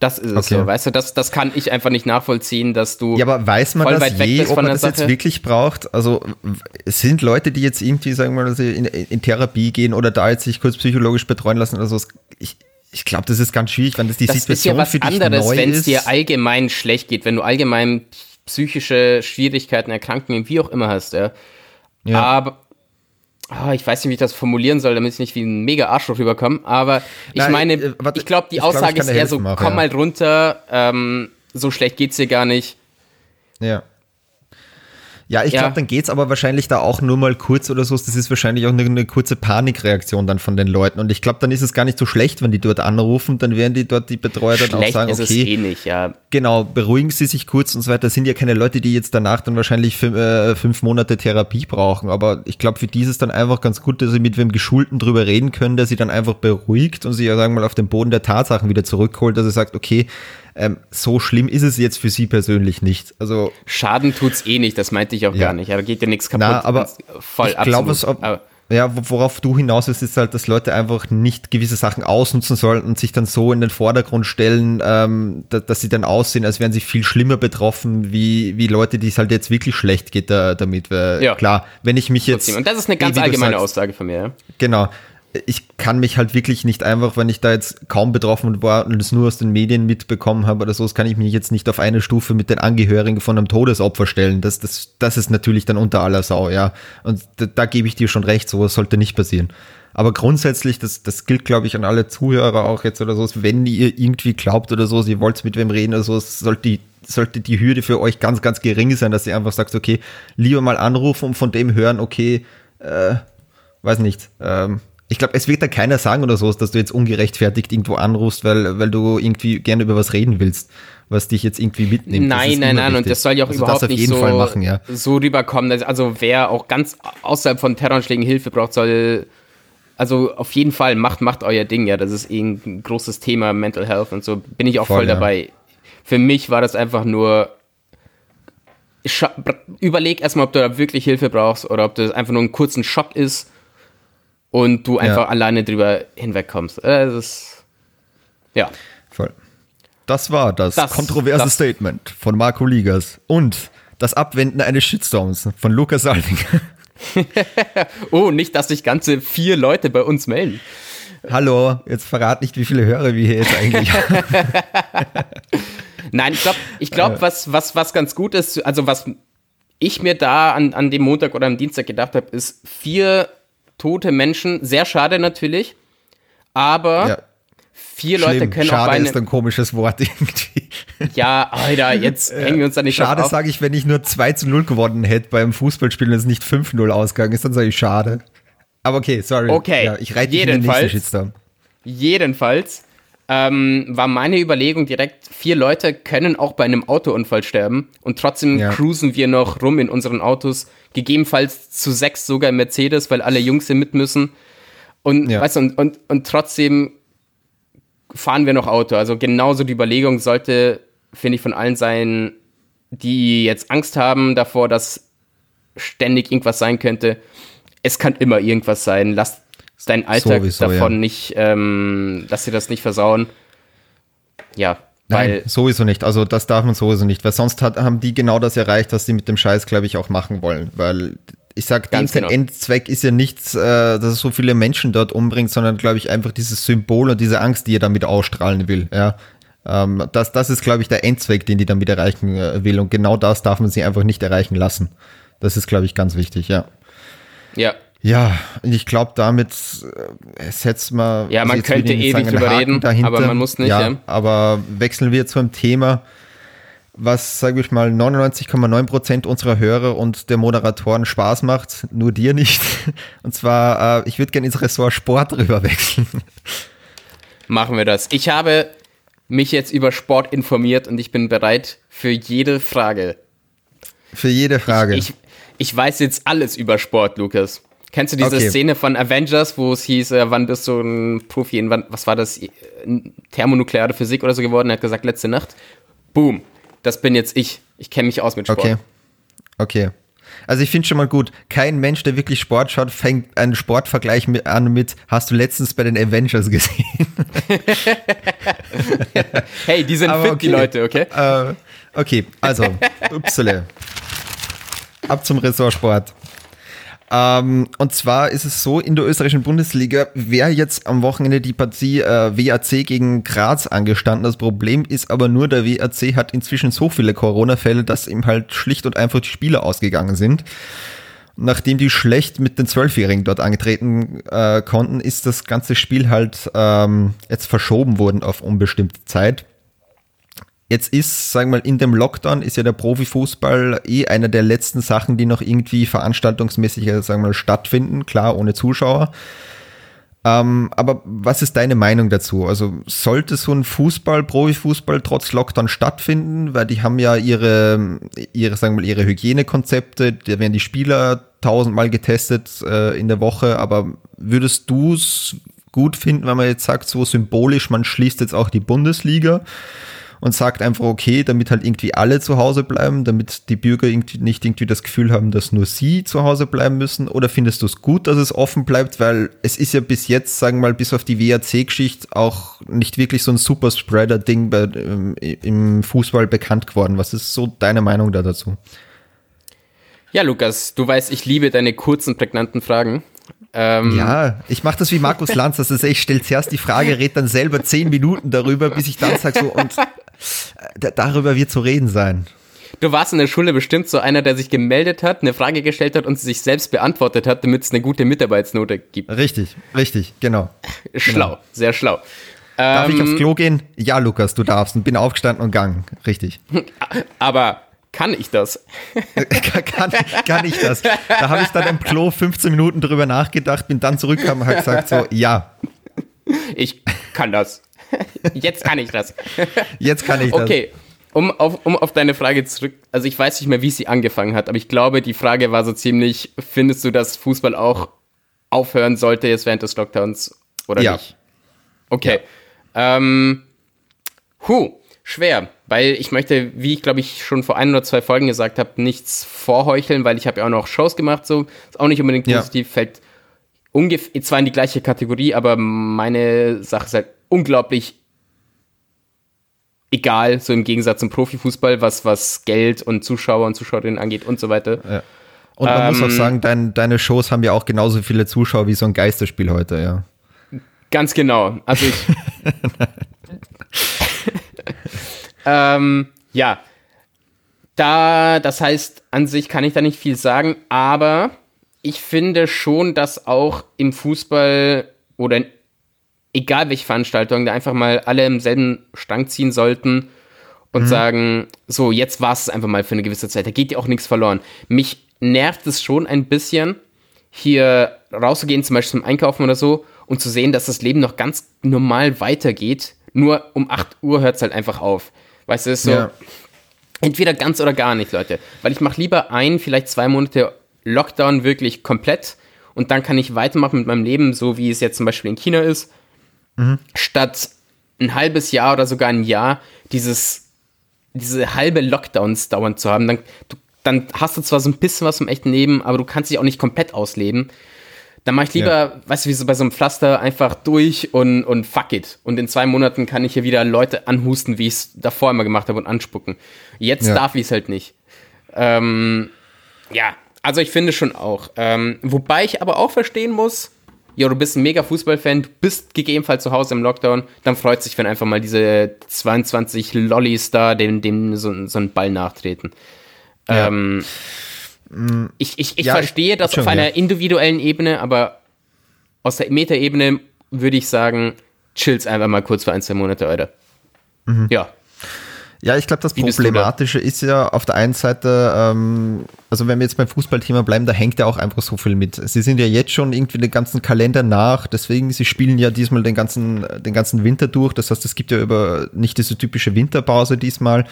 Das ist es Okay. so, weißt du, das, das kann ich einfach nicht nachvollziehen, dass du. ja, aber weiß man das je, ob man das jetzt Sache? wirklich braucht? Also es sind Leute, die jetzt irgendwie, sagen wir mal, in, in Therapie gehen oder da jetzt sich kurz psychologisch betreuen lassen oder so. Ich, ich glaube, das ist ganz schwierig, wenn das die das ist ja Situation was für dich anderes, neu wenn es dir allgemein schlecht geht, wenn du allgemein psychische Schwierigkeiten, Erkrankungen, wie auch immer hast, ja. Ja. Aber ah, ich weiß nicht, wie ich das formulieren soll, damit ich nicht wie ein mega Arschloch rüberkomme. Aber ich Nein, meine, äh, warte, ich glaube, die ich glaub, Aussage kann ist eher so, auch, komm ja. mal runter, ähm, so schlecht geht's dir gar nicht. Ja. Ja, ich Ja. glaube, dann geht's aber wahrscheinlich da auch nur mal kurz oder so. Das ist wahrscheinlich auch eine, eine kurze Panikreaktion dann von den Leuten. Und ich glaube, dann ist es gar nicht so schlecht, wenn die dort anrufen. Dann werden die dort die Betreuer dann auch Schlecht sagen, ist es okay, eh nicht, ja. genau, beruhigen Sie sich kurz und so weiter. Das sind ja keine Leute, die jetzt danach dann wahrscheinlich fünf, äh, fünf Monate Therapie brauchen. Aber ich glaube, für die ist es dann einfach ganz gut, dass sie mit wem Geschulten drüber reden können, der sie dann einfach beruhigt und sie ja, sagen wir mal, auf den Boden der Tatsachen wieder zurückholt, dass er sagt, okay, ähm, so schlimm ist es jetzt für sie persönlich nicht. Also Schaden tut's eh nicht, das meinte ich auch Ja. gar nicht. Ja, da geht dir nichts kaputt. Na, aber voll ich glaube, es, Aber- ja, wo- worauf du hinaus willst, ist halt, dass Leute einfach nicht gewisse Sachen ausnutzen sollten und sich dann so in den Vordergrund stellen, ähm, da, dass sie dann aussehen, als wären sie viel schlimmer betroffen, wie, wie Leute, die es halt jetzt wirklich schlecht geht da, damit. Weil, Ja. Klar, wenn ich mich jetzt. Und das ist eine eh, ganz allgemeine sagst, Aussage von mir, ja. Genau. Ich kann mich halt wirklich nicht einfach, wenn ich da jetzt kaum betroffen war und es nur aus den Medien mitbekommen habe oder so, kann ich mich jetzt nicht auf eine Stufe mit den Angehörigen von einem Todesopfer stellen. Das, das, das ist natürlich dann unter aller Sau, ja. Und da, da gebe ich dir schon recht, sowas sollte nicht passieren. Aber grundsätzlich, das, das gilt, glaube ich, an alle Zuhörer auch jetzt oder so, wenn ihr irgendwie glaubt oder so, ihr wollt mit wem reden oder so, sollte die, sollte die Hürde für euch ganz, ganz gering sein, dass ihr einfach sagt, okay, lieber mal anrufen und von dem hören, okay, äh, weiß nicht, ähm, ich glaube, es wird da keiner sagen oder so, dass du jetzt ungerechtfertigt irgendwo anrufst, weil, weil du irgendwie gerne über was reden willst, was dich jetzt irgendwie mitnimmt. Nein, nein, nein, und das soll ja auch also überhaupt nicht so, machen, ja. so rüberkommen. dass- Also wer auch ganz außerhalb von Terroranschlägen Hilfe braucht, soll also auf jeden Fall macht, macht euer Ding, ja. Das ist eh ein großes Thema, Mental Health und so. Bin ich auch voll, Voll, ja. dabei. Für mich war das einfach nur. Überleg erstmal, ob du da wirklich Hilfe brauchst oder ob das einfach nur ein kurzen Schock ist und du einfach alleine drüber hinwegkommst. Äh, Das ist. Ja. Voll. Das war das, Das- kontroverse das- Statement von Marco Ligas und das Abwenden eines Shitstorms von Lukas Salving. Oh, nicht, dass sich ganze vier Leute bei uns melden. Hallo, jetzt verrat nicht, wie viele Hörer wir hier jetzt eigentlich haben. Nein, ich glaube, ich glaub, äh. was, was, was ganz gut ist, also was ich mir da an, an dem Montag oder am Dienstag gedacht habe, ist vier tote Menschen. Sehr schade natürlich, aber ja. vier Schlimm. Leute können schade auch Schade ist ein komisches Wort irgendwie. Ja, Alter, jetzt hängen wir uns da nicht Schade sage ich, wenn ich nur 2 zu 0 gewonnen hätte beim Fußballspiel und es nicht 5-0 ausgegangen ist, dann sage ich schade. Aber okay, sorry. Okay, ja, ich reite jedenfalls, Jedenfalls ähm, war meine Überlegung direkt, vier Leute können auch bei einem Autounfall sterben und trotzdem ja. cruisen wir noch rum in unseren Autos, gegebenenfalls zu sechs sogar im Mercedes, weil alle Jungs hier mit müssen. Und, ja. weißt und, und, und trotzdem fahren wir noch Auto. Also genauso die Überlegung sollte, finde ich, von allen sein, die jetzt Angst haben davor, dass ständig irgendwas sein könnte. Es kann immer irgendwas sein. Lasst deinen Alltag Sowieso, davon ja. nicht, ähm, dass sie das nicht versauen. Ja, Nein, sowieso nicht. Also das darf man sowieso nicht, weil sonst hat, haben die genau das erreicht, was sie mit dem Scheiß, glaube ich, auch machen wollen. Weil ich sag, Ganz genau. Endzweck ist ja nichts, äh, dass es so viele Menschen dort umbringt, sondern glaube ich einfach dieses Symbol und diese Angst, die er damit ausstrahlen will. Ja, ähm, das, das ist glaube ich der Endzweck, den die damit erreichen äh, will. Und genau das darf man sie einfach nicht erreichen lassen. Das ist glaube ich ganz wichtig. Ja. Ja, ja, ich glaube, damit äh, setzt man. Ja, man könnte ewig drüber reden, dahinter. aber man muss nicht. Ja, ja, Aber wechseln wir zu einem Thema, was, sage ich mal, 99,9 Prozent unserer Hörer und der Moderatoren Spaß macht, nur dir nicht. Und zwar, äh, ich würde gerne ins Ressort Sport rüber wechseln. Machen wir das. Ich habe mich jetzt über Sport informiert und ich bin bereit für jede Frage. Für jede Frage. Ich, ich, ich weiß jetzt alles über Sport, Lukas. Kennst du diese okay. Szene von Avengers, wo es hieß, äh, wann bist du ein Profi in, wann, was war das, thermonukleare Physik oder so geworden? Er hat gesagt, letzte Nacht. Boom, das bin jetzt ich. Ich kenne mich aus mit Sport. Okay. Okay. Also ich finde schon mal gut, kein Mensch, der wirklich Sport schaut, fängt einen Sportvergleich mit, an mit, hast du letztens bei den Avengers gesehen? hey, die sind Aber fit, okay. die Leute, okay? Uh, okay, also, upsale. Ab zum Ressortsport. Ähm, und zwar ist es so, in der österreichischen Bundesliga wäre jetzt am Wochenende die Partie äh, WAC gegen Graz angestanden. Das Problem ist aber nur, der WAC hat inzwischen so viele Corona-Fälle, dass ihm halt schlicht und einfach die Spiele ausgegangen sind. Nachdem die schlecht mit den Zwölfjährigen dort angetreten äh, konnten, ist das ganze Spiel halt ähm, jetzt verschoben worden auf unbestimmte Zeit. Jetzt ist, sagen wir mal, in dem Lockdown ist ja der Profifußball eh eine der letzten Sachen, die noch irgendwie veranstaltungsmäßig, äh, sagen wir mal, stattfinden. Klar, ohne Zuschauer. Ähm, aber was ist deine Meinung dazu? Also sollte so ein Fußball, Profifußball trotz Lockdown stattfinden? Weil die haben ja ihre, ihre, sagen wir mal, ihre Hygienekonzepte, da werden die Spieler tausendmal getestet äh, in der Woche. Aber würdest du es gut finden, wenn man jetzt sagt, so symbolisch, man schließt jetzt auch die Bundesliga? Und sagt einfach, okay, damit halt irgendwie alle zu Hause bleiben, damit die Bürger irgendwie nicht irgendwie das Gefühl haben, dass nur sie zu Hause bleiben müssen? Oder findest du es gut, dass es offen bleibt? Weil es ist ja bis jetzt, sagen wir mal, bis auf die WAC-Geschichte auch nicht wirklich so ein Superspreader-Ding ähm, im Fußball bekannt geworden. Was ist so deine Meinung da dazu? Ja, Lukas, du weißt, ich liebe deine kurzen, prägnanten Fragen. Ähm, ja, ich mache das wie Markus Lanz. Das ist, ich stelle zuerst die Frage, red dann selber zehn Minuten darüber, bis ich dann sage so, und darüber wird zu reden sein. Du warst in der Schule bestimmt so einer, der sich gemeldet hat, eine Frage gestellt hat und sie sich selbst beantwortet hat, damit es eine gute Mitarbeitsnote gibt. Richtig, richtig, genau. Schlau, genau. sehr schlau. Darf ähm, ich aufs Klo gehen? Ja, Lukas, du darfst. Und bin aufgestanden und gegangen. Richtig. Aber kann ich das? kann, kann ich das? Da habe ich dann im Klo 15 Minuten drüber nachgedacht, bin dann zurückgekommen und habe gesagt so, ja. Ich kann das. Jetzt kann ich das. Jetzt kann ich das. Okay, um auf, um auf deine Frage zurück, also ich weiß nicht mehr, wie sie angefangen hat, aber ich glaube, die Frage war so ziemlich, findest du, dass Fußball auch aufhören sollte jetzt während des Lockdowns oder ja. nicht? Okay. Ja. Ähm, huh, schwer, weil ich möchte, wie ich glaube ich schon vor ein oder zwei Folgen gesagt habe, nichts vorheucheln, weil ich habe ja auch noch Shows gemacht, so ist auch nicht unbedingt positiv, ja. fällt ungefähr zwar in die gleiche Kategorie, aber meine Sache ist halt unglaublich egal, so im Gegensatz zum Profifußball, was, was Geld und Zuschauer und Zuschauerinnen angeht und so weiter. Ja. Und man ähm, muss auch ähm, sagen, dein, deine Shows haben ja auch genauso viele Zuschauer wie so ein Geisterspiel heute, ja. Ganz genau. Also ich. ähm, ja. Da, das heißt, an sich kann ich da nicht viel sagen, aber ich finde schon, dass auch im Fußball oder egal welche Veranstaltung, da einfach mal alle im selben Strang ziehen sollten und mhm. sagen, so, jetzt war es einfach mal für eine gewisse Zeit. Da geht ja auch nichts verloren. Mich nervt es schon ein bisschen, hier rauszugehen, zum Beispiel zum Einkaufen oder so, und zu sehen, dass das Leben noch ganz normal weitergeht. Nur um 8 Uhr hört es halt einfach auf. Weißt du, es ist so, ja. entweder ganz oder gar nicht, Leute. Weil ich mache lieber ein, vielleicht zwei Monate Lockdown wirklich komplett und dann kann ich weitermachen mit meinem Leben, so wie es jetzt zum Beispiel in China ist, mhm. statt ein halbes Jahr oder sogar ein Jahr dieses, diese halbe Lockdowns dauernd zu haben. Dann, du, dann hast du zwar so ein bisschen was vom echten Leben, aber du kannst dich auch nicht komplett ausleben. Dann mache ich lieber, ja. weißt du, wie so bei so einem Pflaster einfach durch und, und fuck it. Und in zwei Monaten kann ich hier wieder Leute anhusten, wie ich es davor immer gemacht habe und anspucken. Jetzt ja. darf ich es halt nicht. Ähm, ja, also ich finde schon auch. Ähm, wobei ich aber auch verstehen muss, ja, du bist ein mega Fußballfan, du bist gegebenenfalls zu Hause im Lockdown, dann freut sich, wenn einfach mal diese 22 Lollis da dem, dem so, so einen Ball nachtreten. Ja. Ähm, ich ich, ich ja, verstehe das auf einer individuellen Ebene, aber aus der Metaebene würde ich sagen, chills einfach mal kurz für ein, zwei Monate, Alter. Mhm. Ja. Ja, ich glaube, das Wie Problematische ist ja auf der einen Seite, ähm, also wenn wir jetzt beim Fußballthema bleiben, da hängt ja auch einfach so viel mit. Sie sind ja jetzt schon irgendwie den ganzen Kalender nach, deswegen, sie spielen ja diesmal den ganzen, den ganzen Winter durch. Das heißt, es gibt ja über nicht diese typische Winterpause diesmal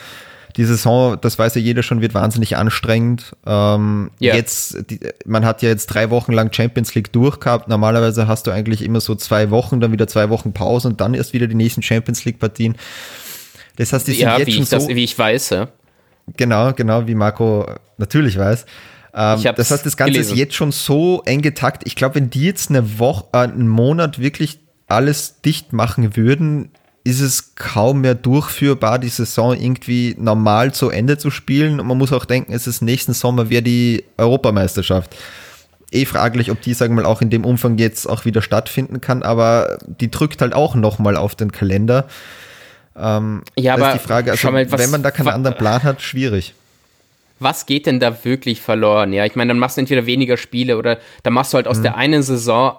die Saison, das weiß ja jeder schon, wird wahnsinnig anstrengend. Ähm, yeah. Jetzt, die, man hat ja jetzt drei Wochen lang Champions League durchgehabt. Normalerweise hast du eigentlich immer so zwei Wochen, dann wieder zwei Wochen Pause und dann erst wieder die nächsten Champions League Partien. Das heißt, die sind ja, jetzt schon so, das, wie ich weiß, ja. Genau, genau, wie Marco natürlich weiß. Ähm, das heißt, das Ganze gelesen. ist jetzt schon so eng getakt. Ich glaube, wenn die jetzt eine Woche, äh, einen Monat wirklich alles dicht machen würden, ist es kaum mehr durchführbar, die Saison irgendwie normal zu Ende zu spielen. Und man muss auch denken, es ist nächsten Sommer wieder die Europameisterschaft. Eh fraglich, ob die, sagen wir mal, auch in dem Umfang jetzt auch wieder stattfinden kann, aber die drückt halt auch nochmal auf den Kalender. Ähm, ja, aber ist die Frage, also, mal, was, wenn man da keinen anderen Plan hat, schwierig. Was geht denn da wirklich verloren? Ja, ich meine, dann machst du entweder weniger Spiele oder dann machst du halt aus mhm. der einen Saison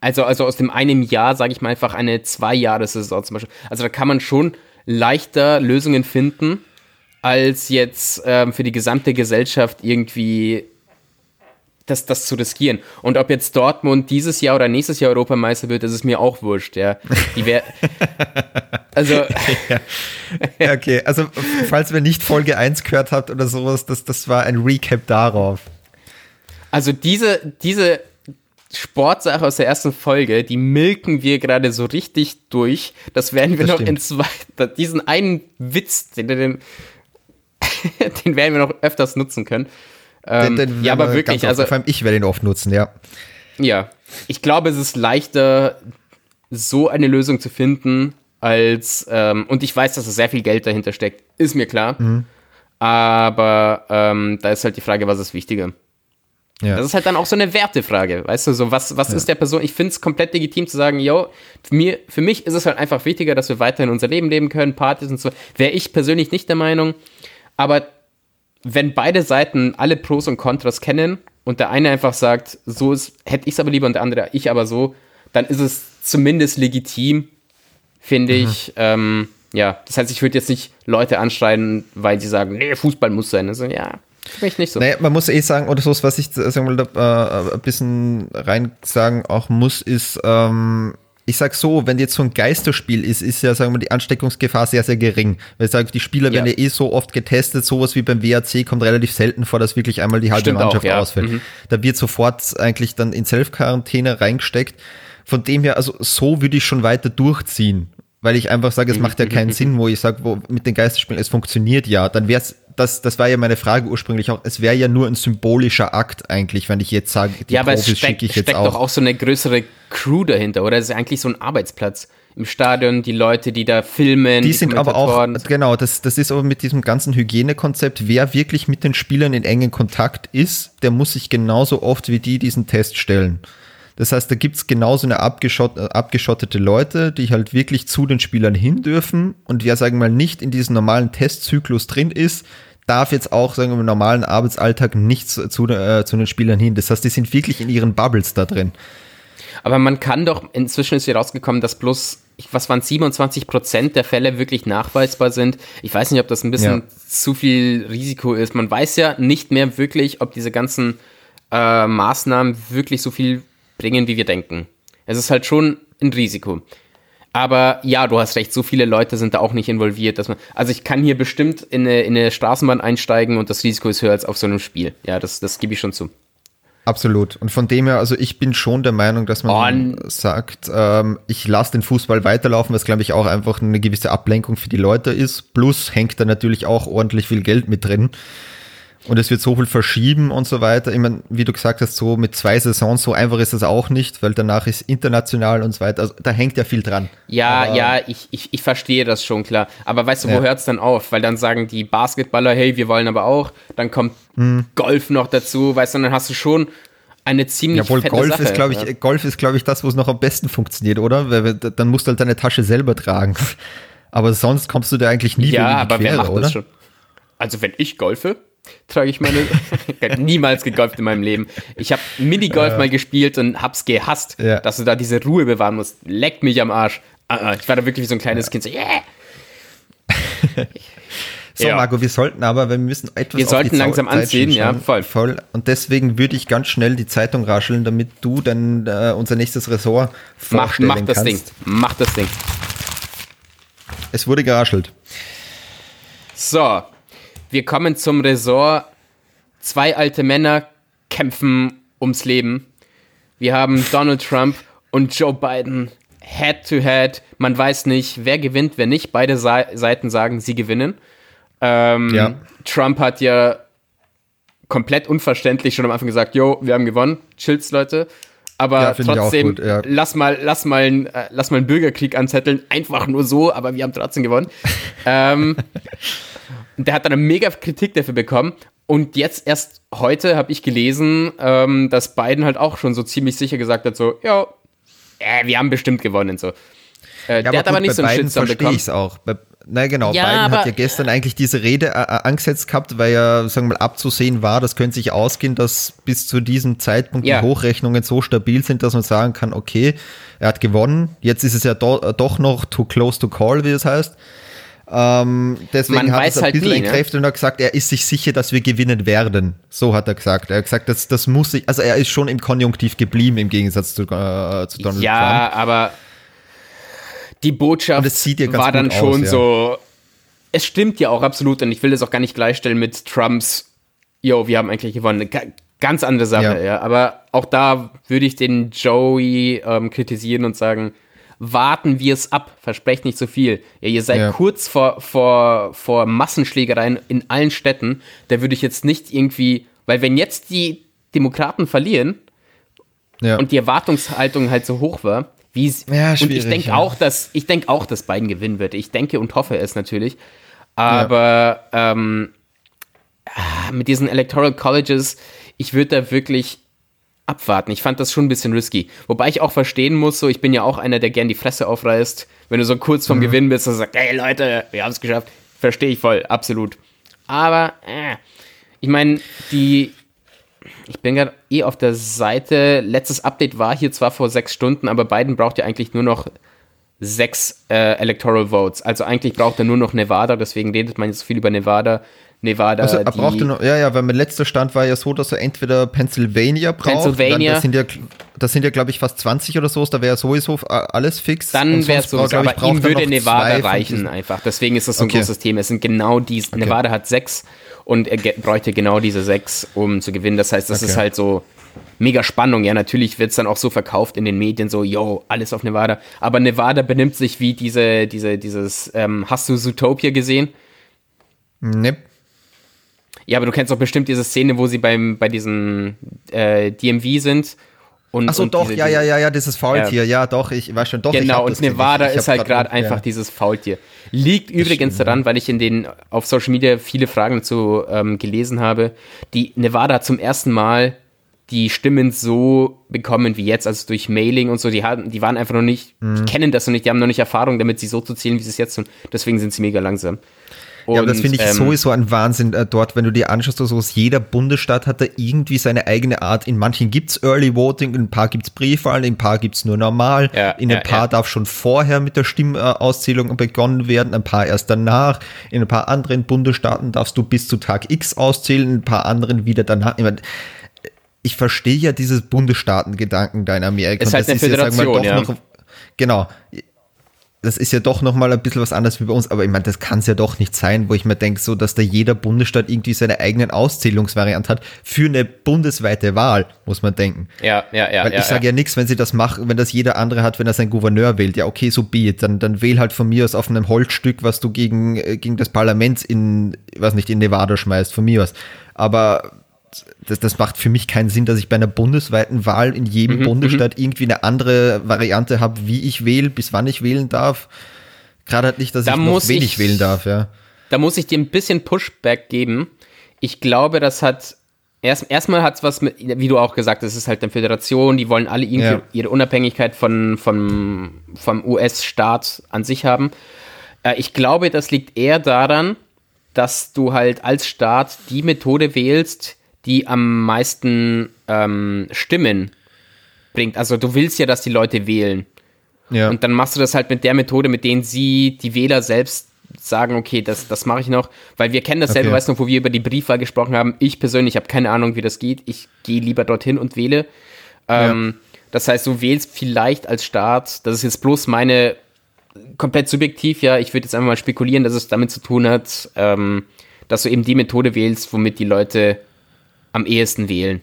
also, also aus dem einen Jahr, sage ich mal einfach eine Zwei-Jahres-Saison zum Beispiel. Also da kann man schon leichter Lösungen finden, als jetzt ähm, für die gesamte Gesellschaft irgendwie das, das zu riskieren. Und ob jetzt Dortmund dieses Jahr oder nächstes Jahr Europameister wird, das ist mir auch wurscht, ja. Die wär, also. ja. Okay, also falls ihr nicht Folge 1 gehört habt oder sowas, das, das war ein Recap darauf. Also diese, diese Sportsache aus der ersten Folge, die milken wir gerade so richtig durch. Das werden wir das noch stimmt. in zwei, diesen einen Witz, den, den, den werden wir noch öfters nutzen können. Ähm, den, den ja, aber wirklich, also. Vor allem ich werde ihn oft nutzen, ja. Ja, ich glaube, es ist leichter, so eine Lösung zu finden, als, ähm, und ich weiß, dass da sehr viel Geld dahinter steckt, ist mir klar. Mhm. Aber ähm, da ist halt die Frage, was ist wichtiger? Ja. Das ist halt dann auch so eine Wertefrage, weißt du, so was, was ja. ist der Person, ich finde es komplett legitim zu sagen, yo, für, mir, für mich ist es halt einfach wichtiger, dass wir weiterhin unser Leben leben können, Partys und so, wäre ich persönlich nicht der Meinung, aber wenn beide Seiten alle Pros und Kontras kennen und der eine einfach sagt, so ist, hätte ich es aber lieber und der andere ich aber so, dann ist es zumindest legitim, finde mhm. ich, ähm, ja, das heißt, ich würde jetzt nicht Leute anschreien, weil sie sagen, nee, Fußball muss sein. Also, ja, Vielleicht nicht so. Naja, man muss eh sagen, oder so, was ich sagen will, äh, ein bisschen rein sagen auch muss, ist, ähm, ich sag so, wenn jetzt so ein Geisterspiel ist, ist ja, sagen wir, die Ansteckungsgefahr sehr, sehr gering. Weil ich sage, die Spieler ja. werden ja eh so oft getestet, sowas wie beim WAC kommt relativ selten vor, dass wirklich einmal die halbe Stimmt Mannschaft auch, ja. ausfällt. Mhm. Da wird sofort eigentlich dann in Self-Quarantäne reingesteckt. Von dem her, also so würde ich schon weiter durchziehen. Weil ich einfach sage, es mhm. macht ja keinen Sinn, wo ich sage, wo mit den Geisterspielen, es funktioniert ja. Dann wäre es das, das war ja meine Frage ursprünglich auch. Es wäre ja nur ein symbolischer Akt eigentlich, wenn ich jetzt sage, die ja, aber Profis es steckt, ich jetzt steckt auch. doch auch so eine größere Crew dahinter, oder? Es ist eigentlich so ein Arbeitsplatz im Stadion, die Leute, die da filmen. Die, die sind aber auch, genau, das, das ist aber mit diesem ganzen Hygienekonzept, wer wirklich mit den Spielern in engen Kontakt ist, der muss sich genauso oft wie die diesen Test stellen. Das heißt, da gibt's genauso eine abgeschott, äh, abgeschottete Leute, die halt wirklich zu den Spielern hin dürfen und wer, sagen wir mal, nicht in diesem normalen Testzyklus drin ist, darf jetzt auch, sagen im normalen Arbeitsalltag nicht zu, zu, äh, zu den Spielern hin. Das heißt, die sind wirklich in ihren Bubbles da drin. Aber man kann doch, inzwischen ist hier rausgekommen, dass bloß, was waren 27 Prozent der Fälle wirklich nachweisbar sind. Ich weiß nicht, ob das ein bisschen ja. zu viel Risiko ist. Man weiß ja nicht mehr wirklich, ob diese ganzen äh, Maßnahmen wirklich so viel bringen, wie wir denken. Es ist halt schon ein Risiko. Aber ja, du hast recht, so viele Leute sind da auch nicht involviert, dass man. Also ich kann hier bestimmt in eine, in eine Straßenbahn einsteigen und das Risiko ist höher als auf so einem Spiel. Ja, das, das gebe ich schon zu. Absolut. Und von dem her, also ich bin schon der Meinung, dass man oh, sagt, ähm, ich lasse den Fußball weiterlaufen, was glaube ich auch einfach eine gewisse Ablenkung für die Leute ist. Plus hängt da natürlich auch ordentlich viel Geld mit drin. Und es wird so viel verschieben und so weiter. Ich meine, wie du gesagt hast, so mit zwei Saisons, so einfach ist das auch nicht, weil danach ist international und so weiter. Also da hängt ja viel dran. Ja, Aber, ja, ich, ich, ich verstehe das schon, klar. Aber weißt du, wo ja. hört es dann auf? Weil dann sagen die Basketballer, hey, wir wollen aber auch. Dann kommt hm. Golf noch dazu, weißt du, dann hast du schon eine ziemlich Jawohl, fette Golf Sache, ist, glaube ich, ja. Golf ist, glaube ich, das, wo es noch am besten funktioniert, oder? Weil, dann musst du halt deine Tasche selber tragen. Aber sonst kommst du dir eigentlich nie ja, in die aber Quere, wer macht oder? Das schon? Also wenn ich golfe, trage ich meine. ich habe niemals gegolft in meinem Leben. Ich habe Minigolf äh, mal gespielt und hab's gehasst, ja. dass du da diese Ruhe bewahren musst. Leckt mich am Arsch. Uh, ich war da wirklich wie so ein kleines ja. Kind. So, yeah. so, ja. Marco, wir sollten aber, wir müssen etwas Wir sollten langsam Zeit anziehen, ja, voll. voll. Und deswegen würde ich ganz schnell die Zeitung rascheln, damit du dann äh, unser nächstes Ressort vorstellen mach, mach das kannst. Ding. Mach das Ding. Es wurde geraschelt. So, wir kommen zum Resort. Zwei alte Männer kämpfen ums Leben. Wir haben Donald Trump und Joe Biden head to head. Man weiß nicht, wer gewinnt, wer nicht. Beide Seiten sagen, sie gewinnen. Ähm, ja. Trump hat ja komplett unverständlich schon am Anfang gesagt, jo, wir haben gewonnen, chills, Leute. Aber ja, trotzdem, gut, ja. lass mal, lass mal, äh, lass mal einen Bürgerkrieg anzetteln, einfach nur so, aber wir haben trotzdem gewonnen. ähm, der hat dann eine mega Kritik dafür bekommen. Und jetzt erst heute habe ich gelesen, ähm, dass Biden halt auch schon so ziemlich sicher gesagt hat, so, ja, äh, wir haben bestimmt gewonnen. So. Äh, ja, der hat aber nicht so einen Shitstorm bekommen. Ich auch. Bei, na genau, ja, Biden hat ja gestern eigentlich diese Rede äh, äh, angesetzt gehabt, weil ja, sagen wir mal, abzusehen war, das könnte sich ausgehen, dass bis zu diesem Zeitpunkt ja. die Hochrechnungen so stabil sind, dass man sagen kann, okay, er hat gewonnen. Jetzt ist es ja do, äh, doch noch too close to call, wie es heißt. Ähm, deswegen Man hat er es ein halt bisschen nie, entkräftet ne? und hat gesagt, er ist sich sicher, dass wir gewinnen werden. So hat er gesagt. Er hat gesagt, das, das muss ich, also er ist schon im Konjunktiv geblieben im Gegensatz zu, äh, zu Donald ja, Trump. Ja, aber die Botschaft ja war dann schon aus, so, es stimmt ja auch absolut und ich will das auch gar nicht gleichstellen mit Trumps, yo, wir haben eigentlich gewonnen. Ganz andere Sache, ja. ja. Aber auch da würde ich den Joey ähm, kritisieren und sagen, warten wir es ab, versprecht nicht so viel. Ja, ihr seid ja. kurz vor, vor, vor Massenschlägereien in allen Städten. Da würde ich jetzt nicht irgendwie, weil wenn jetzt die Demokraten verlieren ja. und die Erwartungshaltung halt so hoch war, wie ja, und ich denke ja. auch, dass ich denke auch, dass Biden gewinnen wird. Ich denke und hoffe es natürlich. Aber ähm, ah, mit diesen Electoral Colleges, ich würde da wirklich abwarten. Ich fand das schon ein bisschen risky. Wobei ich auch verstehen muss, so ich bin ja auch einer, der gern die Fresse aufreißt. Wenn du so kurz vom mhm. Gewinn bist und sagst, hey Leute, wir haben es geschafft. Verstehe ich voll, absolut. Aber, äh, ich meine, die, ich bin gerade eh auf der Seite. Letztes Update war hier zwar vor sechs Stunden, aber Biden braucht ja eigentlich nur noch sechs äh, Electoral Votes. Also eigentlich braucht er nur noch Nevada, deswegen redet man jetzt viel über Nevada. Nevada. Also er brauchte noch, ja, ja, weil mein letzter Stand war ja so, dass er entweder Pennsylvania braucht. Pennsylvania. das sind ja, das sind ja, glaube ich, fast 20 oder so, da wäre sowieso alles fix. Dann wäre es sowieso, aber ihm würde Nevada reichen einfach. Deswegen ist das so ein okay. großes Thema. Es sind genau diese, okay. Nevada hat sechs und er bräuchte genau diese sechs, um zu gewinnen. Das heißt, das okay. ist halt so mega Spannung. Ja, natürlich wird es dann auch so verkauft in den Medien, so, yo, alles auf Nevada. Aber Nevada benimmt sich wie diese, diese, dieses, ähm, hast du Zootopia gesehen? Nee. Ja, aber du kennst doch bestimmt diese Szene, wo sie beim, bei diesem äh, DMV sind. Und, Achso, doch, diese, ja, ja, ja, ja, dieses Faultier, ja, ja doch, ich weiß schon, doch. Genau, und Nevada ist halt gerade einfach ja. dieses Faultier. Liegt übrigens stimmt, daran, weil ich in den, auf Social Media viele Fragen dazu ähm, gelesen habe, die Nevada hat zum ersten Mal die Stimmen so bekommen wie jetzt, also durch Mailing und so, die hatten, die waren einfach noch nicht, mhm. die kennen das noch nicht, die haben noch nicht Erfahrung damit, sie so zu zählen, wie sie es jetzt tun. Deswegen sind sie mega langsam. Und, ja, aber das finde ich ähm, sowieso ein Wahnsinn äh, dort, wenn du dir anschaust, so aus jeder Bundesstaat hat da irgendwie seine eigene Art. In manchen gibt es Early Voting, in ein paar gibt es Briefwahlen, in ein paar gibt es nur normal, ja, in ein ja, paar ja. darf schon vorher mit der Stimmauszählung begonnen werden, ein paar erst danach. In ein paar anderen Bundesstaaten darfst du bis zu Tag X auszählen, in ein paar anderen wieder danach. Ich, meine, ich verstehe ja dieses Bundesstaatengedanken da in Amerika. Es ist halt eine Föderation, ja, noch, genau das ist ja doch nochmal ein bisschen was anderes wie bei uns, aber ich meine, das kann es ja doch nicht sein, wo ich mir denke, so, dass da jeder Bundesstaat irgendwie seine eigenen Auszählungsvariante hat für eine bundesweite Wahl, muss man denken. Ja, ja, ja. Weil ja, ich sage ja, ja nichts, wenn sie das machen, wenn das jeder andere hat, wenn er seinen Gouverneur wählt. Ja, okay, so be it. Dann, dann wähl halt von mir aus auf einem Holzstück, was du gegen, äh, gegen das Parlament in, was nicht, in Nevada schmeißt, von mir aus. Aber das, das macht für mich keinen Sinn, dass ich bei einer bundesweiten Wahl in jedem mhm, Bundesstaat mhm. irgendwie eine andere Variante habe, wie ich wähle, bis wann ich wählen darf. Gerade halt nicht, dass da ich noch wenig ich, wählen darf, ja. Da muss ich dir ein bisschen Pushback geben. Ich glaube, das hat erst, erstmal hat es was mit, wie du auch gesagt hast, es ist halt eine Föderation, die wollen alle irgendwie ja. ihre Unabhängigkeit von, von, vom US-Staat an sich haben. Äh, ich glaube, das liegt eher daran, dass du halt als Staat die Methode wählst, die am meisten ähm, Stimmen bringt. Also du willst ja, dass die Leute wählen. Ja. Und dann machst du das halt mit der Methode, mit denen sie, die Wähler selbst sagen, okay, das, das mache ich noch, weil wir kennen dasselbe, okay. weißt du, wo wir über die Briefwahl gesprochen haben. Ich persönlich habe keine Ahnung, wie das geht. Ich gehe lieber dorthin und wähle. Ähm, ja. Das heißt, du wählst vielleicht als Staat, das ist jetzt bloß meine komplett subjektiv, ja, ich würde jetzt einfach mal spekulieren, dass es damit zu tun hat, ähm, dass du eben die Methode wählst, womit die Leute am ehesten wählen.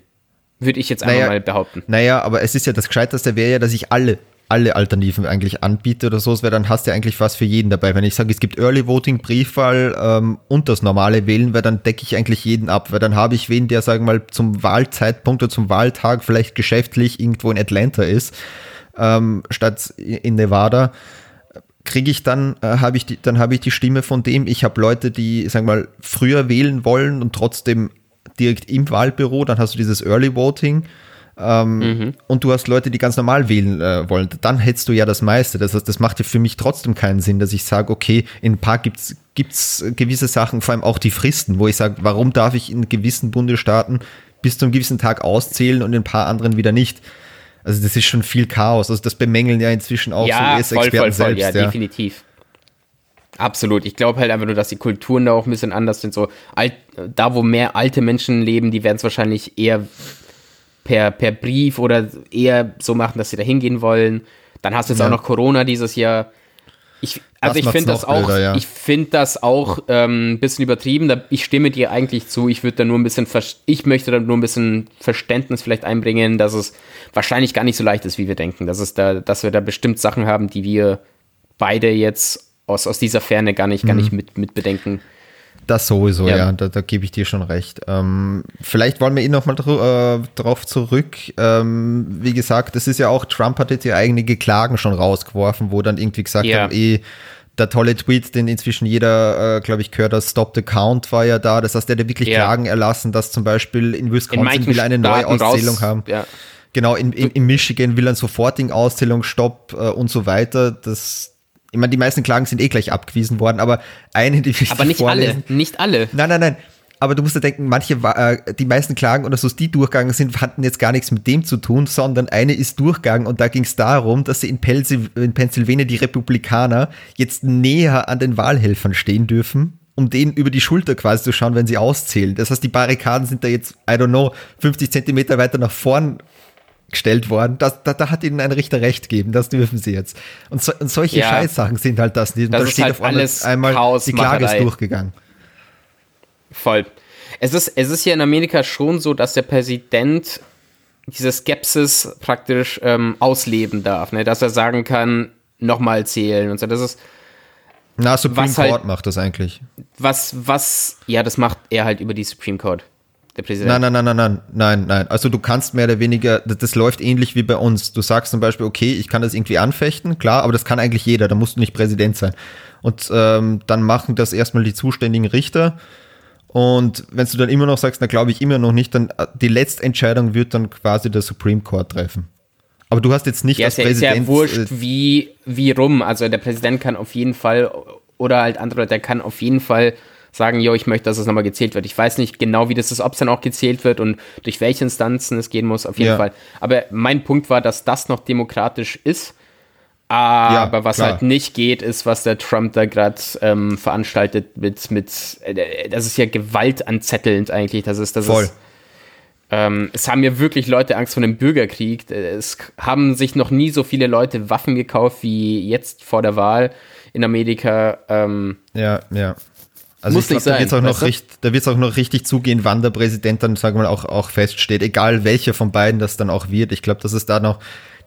Würde ich jetzt einfach naja, mal behaupten. Naja, aber es ist ja das Gescheiteste wäre ja, dass ich alle, alle Alternativen eigentlich anbiete oder so. Es wäre dann hast du ja eigentlich was für jeden dabei. Wenn ich sage, es gibt Early Voting, Briefwahl ähm, und das normale Wählen, weil dann decke ich eigentlich jeden ab. Weil dann habe ich wen, der, sagen wir mal, zum Wahlzeitpunkt oder zum Wahltag vielleicht geschäftlich irgendwo in Atlanta ist, ähm, statt in Nevada kriege ich dann, äh, habe ich die, dann habe ich die Stimme von dem. Ich habe Leute, die, sagen wir mal, früher wählen wollen und trotzdem direkt im Wahlbüro, dann hast du dieses Early Voting. Ähm, mhm. Und du hast Leute, die ganz normal wählen äh, wollen, dann hättest du ja das meiste. Das heißt, das macht ja für mich trotzdem keinen Sinn, dass ich sage, okay, in ein paar gibt es gewisse Sachen, vor allem auch die Fristen, wo ich sage, warum darf ich in gewissen Bundesstaaten bis zu einem gewissen Tag auszählen und in ein paar anderen wieder nicht? Also das ist schon viel Chaos. Also das bemängeln ja inzwischen auch ja, so US-Experten selbst. Ja, ja, definitiv. Absolut. Ich glaube halt einfach nur, dass die Kulturen da auch ein bisschen anders sind. So alt, da, wo mehr alte Menschen leben, die werden es wahrscheinlich eher per, per Brief oder eher so machen, dass sie da hingehen wollen. Dann hast du jetzt ja. auch noch Corona dieses Jahr. Ich, also das ich finde das auch, ja. ich finde das auch ähm, ein bisschen übertrieben. Da, ich stimme dir eigentlich zu. Ich würde da nur ein bisschen, ich möchte da nur ein bisschen Verständnis vielleicht einbringen, dass es wahrscheinlich gar nicht so leicht ist, wie wir denken. Dass es da, dass wir da bestimmt Sachen haben, die wir beide jetzt aus, aus dieser Ferne gar nicht, gar nicht mhm. mit, mit bedenken. Das sowieso, ja, ja da, da gebe ich dir schon recht. Ähm, vielleicht wollen wir ihn nochmal dr äh, drauf zurück. Ähm, wie gesagt, das ist ja auch, Trump hat jetzt ja einige Klagen schon rausgeworfen, wo dann irgendwie gesagt ja. haben, eh, der tolle Tweet, den inzwischen jeder, äh, glaube ich, gehört hat, Stop the Count war ja da. Das heißt, der hat wirklich ja. Klagen erlassen, dass zum Beispiel in Wisconsin in will eine Neuauszählung haben. Ja. Genau, in, in, in, Michigan will ein sofortigen Auszählungsstopp äh, und so weiter. Das, ich meine, die meisten Klagen sind eh gleich abgewiesen worden, aber eine, die ich Aber nicht vorlesen. alle, nicht alle. Nein, nein, nein. Aber du musst ja denken, manche, äh, die meisten Klagen oder so, die durchgegangen sind, hatten jetzt gar nichts mit dem zu tun, sondern eine ist durchgegangen und da ging es darum, dass sie in, Pelsi, in Pennsylvania die Republikaner jetzt näher an den Wahlhelfern stehen dürfen, um denen über die Schulter quasi zu schauen, wenn sie auszählen. Das heißt, die Barrikaden sind da jetzt, I don't know, 50 Zentimeter weiter nach vorn gestellt worden. Das, da, da hat ihnen ein Richter recht gegeben, das dürfen sie jetzt. Und, so, und solche ja. Scheißsachen sind halt das. das da steht halt auf alles einmal, die Klage ist durchgegangen. Voll. Es ist, es ist hier in Amerika schon so, dass der Präsident diese Skepsis praktisch ähm, ausleben darf, ne? dass er sagen kann, nochmal zählen und so. Das ist. Na, Supreme Court halt, macht das eigentlich. Was, was, ja, das macht er halt über die Supreme Court der Präsident. Nein, nein, nein, nein, nein, nein, nein. Also du kannst mehr oder weniger, das, das, läuft ähnlich wie bei uns. Du sagst zum Beispiel, okay, ich kann das irgendwie anfechten, klar, aber das kann eigentlich jeder, da musst du nicht Präsident sein. Und ähm, dann machen das erstmal die zuständigen Richter Und wenn du dann immer noch sagst, na glaube ich immer noch nicht, dann äh, die letzte Entscheidung wird dann quasi der Supreme Court treffen. Aber du hast jetzt nicht ja, als Präsident... Ja, ist ja wurscht, äh, wie, wie rum. Also der Präsident kann auf jeden Fall, oder halt andere Leute, der kann auf jeden Fall sagen, jo, ich möchte, dass es nochmal gezählt wird. Ich weiß nicht genau, wie das ist, ob es dann auch gezählt wird und durch welche Instanzen es gehen muss, auf jeden ja. Fall. Aber mein Punkt war, dass das noch demokratisch ist. Aber ja, was klar. halt nicht geht, ist, was der Trump da gerade ähm, veranstaltet mit, mit, äh, das ist ja gewaltanzettelnd eigentlich. Das ist, das Voll. ist, ähm, es haben ja wirklich Leute Angst vor dem Bürgerkrieg. Es haben sich noch nie so viele Leute Waffen gekauft wie jetzt vor der Wahl in Amerika. Ähm, ja, ja. Also Muss ich glaube, da wird es auch, noch richtig, auch noch richtig zugehen, wann der Präsident dann, sagen wir mal, auch, auch feststeht, egal welcher von beiden das dann auch wird. Ich glaube, dass es da noch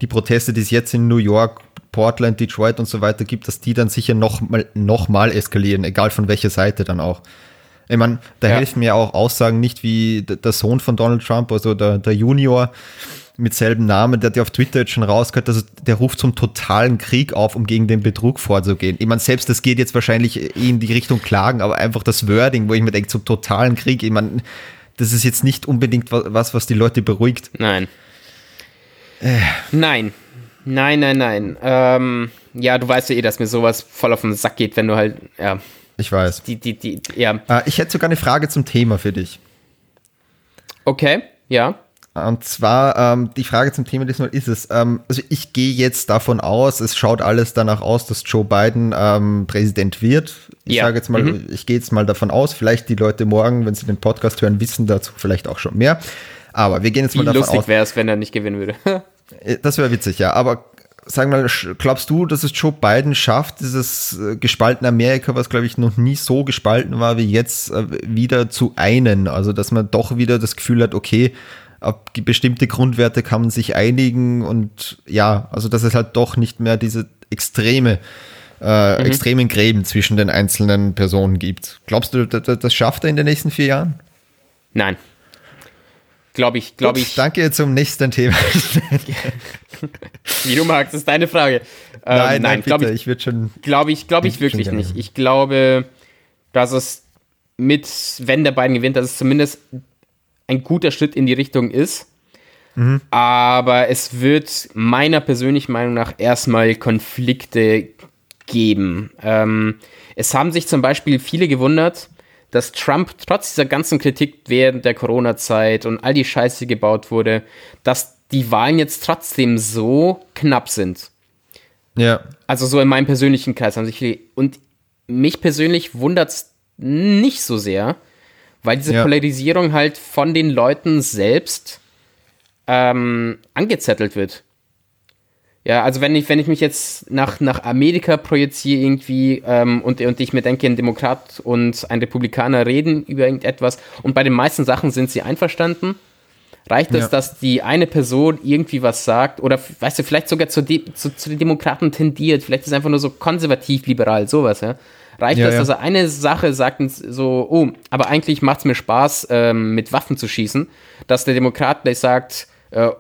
die Proteste, die es jetzt in New York, Portland, Detroit und so weiter gibt, dass die dann sicher noch mal, noch mal eskalieren, egal von welcher Seite dann auch. Ich meine, da ja. helfen mir auch Aussagen nicht wie der Sohn von Donald Trump, also der, der Junior, mit selben Namen, der hat ja auf Twitter jetzt schon rausgehört, dass der ruft zum totalen Krieg auf, um gegen den Betrug vorzugehen. Ich meine, selbst das geht jetzt wahrscheinlich in die Richtung Klagen, aber einfach das Wording, wo ich mir denke, zum totalen Krieg, ich meine, das ist jetzt nicht unbedingt was, was die Leute beruhigt. Nein. Äh. Nein. Nein, nein, nein. Ähm, ja, du weißt ja eh, dass mir sowas voll auf den Sack geht, wenn du halt, ja. Ich weiß. Die, die, die, ja. Äh, ich hätte sogar eine Frage zum Thema für dich. Okay, ja. Und zwar ähm, die Frage zum Thema diesmal ist es, ähm, also ich gehe jetzt davon aus, es schaut alles danach aus, dass Joe Biden ähm, Präsident wird. Ich ja. sage jetzt mal, mhm. ich gehe jetzt mal davon aus, vielleicht die Leute morgen, wenn sie den Podcast hören, wissen dazu vielleicht auch schon mehr. Aber wir gehen jetzt Wie mal davon lustig aus. lustig wäre es, wenn er nicht gewinnen würde. Äh, das wäre witzig, ja. Aber sag mal, glaubst du, dass es Joe Biden schafft, dieses äh, gespaltene Amerika, was glaube ich noch nie so gespalten war wie jetzt, äh, wieder zu einen? Also, dass man doch wieder das Gefühl hat, okay, ab bestimmte Grundwerte kann man sich einigen und ja, also dass es halt doch nicht mehr diese extreme, äh, mhm. extremen Gräben zwischen den einzelnen Personen gibt. Glaubst du, das, das schafft er in den nächsten vier Jahren? Nein. Glaube ich, glaube ich. Danke zum nächsten Thema. Wie du magst, ist deine Frage. Ähm, nein, nein, glaube ich, ich würde schon. Glaube ich, glaube ich wirklich nicht. Ich glaube, dass es mit, wenn der beiden gewinnt, dass es zumindest ein guter Schritt in die Richtung ist. Mhm. Aber es wird meiner persönlichen Meinung nach erstmal Konflikte geben. Ähm, es haben sich zum Beispiel viele gewundert, dass Trump trotz dieser ganzen Kritik während der Corona-Zeit und all die Scheiße gebaut wurde, dass die Wahlen jetzt trotzdem so knapp sind. Ja. Also so in meinem persönlichen Kreis haben sich viele. Und mich persönlich wundert es nicht so sehr, weil diese ja. Polarisierung halt von den Leuten selbst ähm, angezettelt wird. Ja, also wenn ich, wenn ich mich jetzt nach, nach Amerika projiziere irgendwie ähm, und, und ich mir denke, ein Demokrat und ein Republikaner reden über irgendetwas und bei den meisten Sachen sind sie einverstanden, reicht es, ja. dass die eine Person irgendwie was sagt oder weißt du, vielleicht sogar zu, zu, zu den Demokraten tendiert, vielleicht ist es einfach nur so konservativ-liberal, sowas, ja reicht ja, das, ja. dass er eine Sache sagt, so, oh, aber eigentlich macht es mir Spaß, ähm, mit Waffen zu schießen, dass der Demokrat gleich sagt, äh,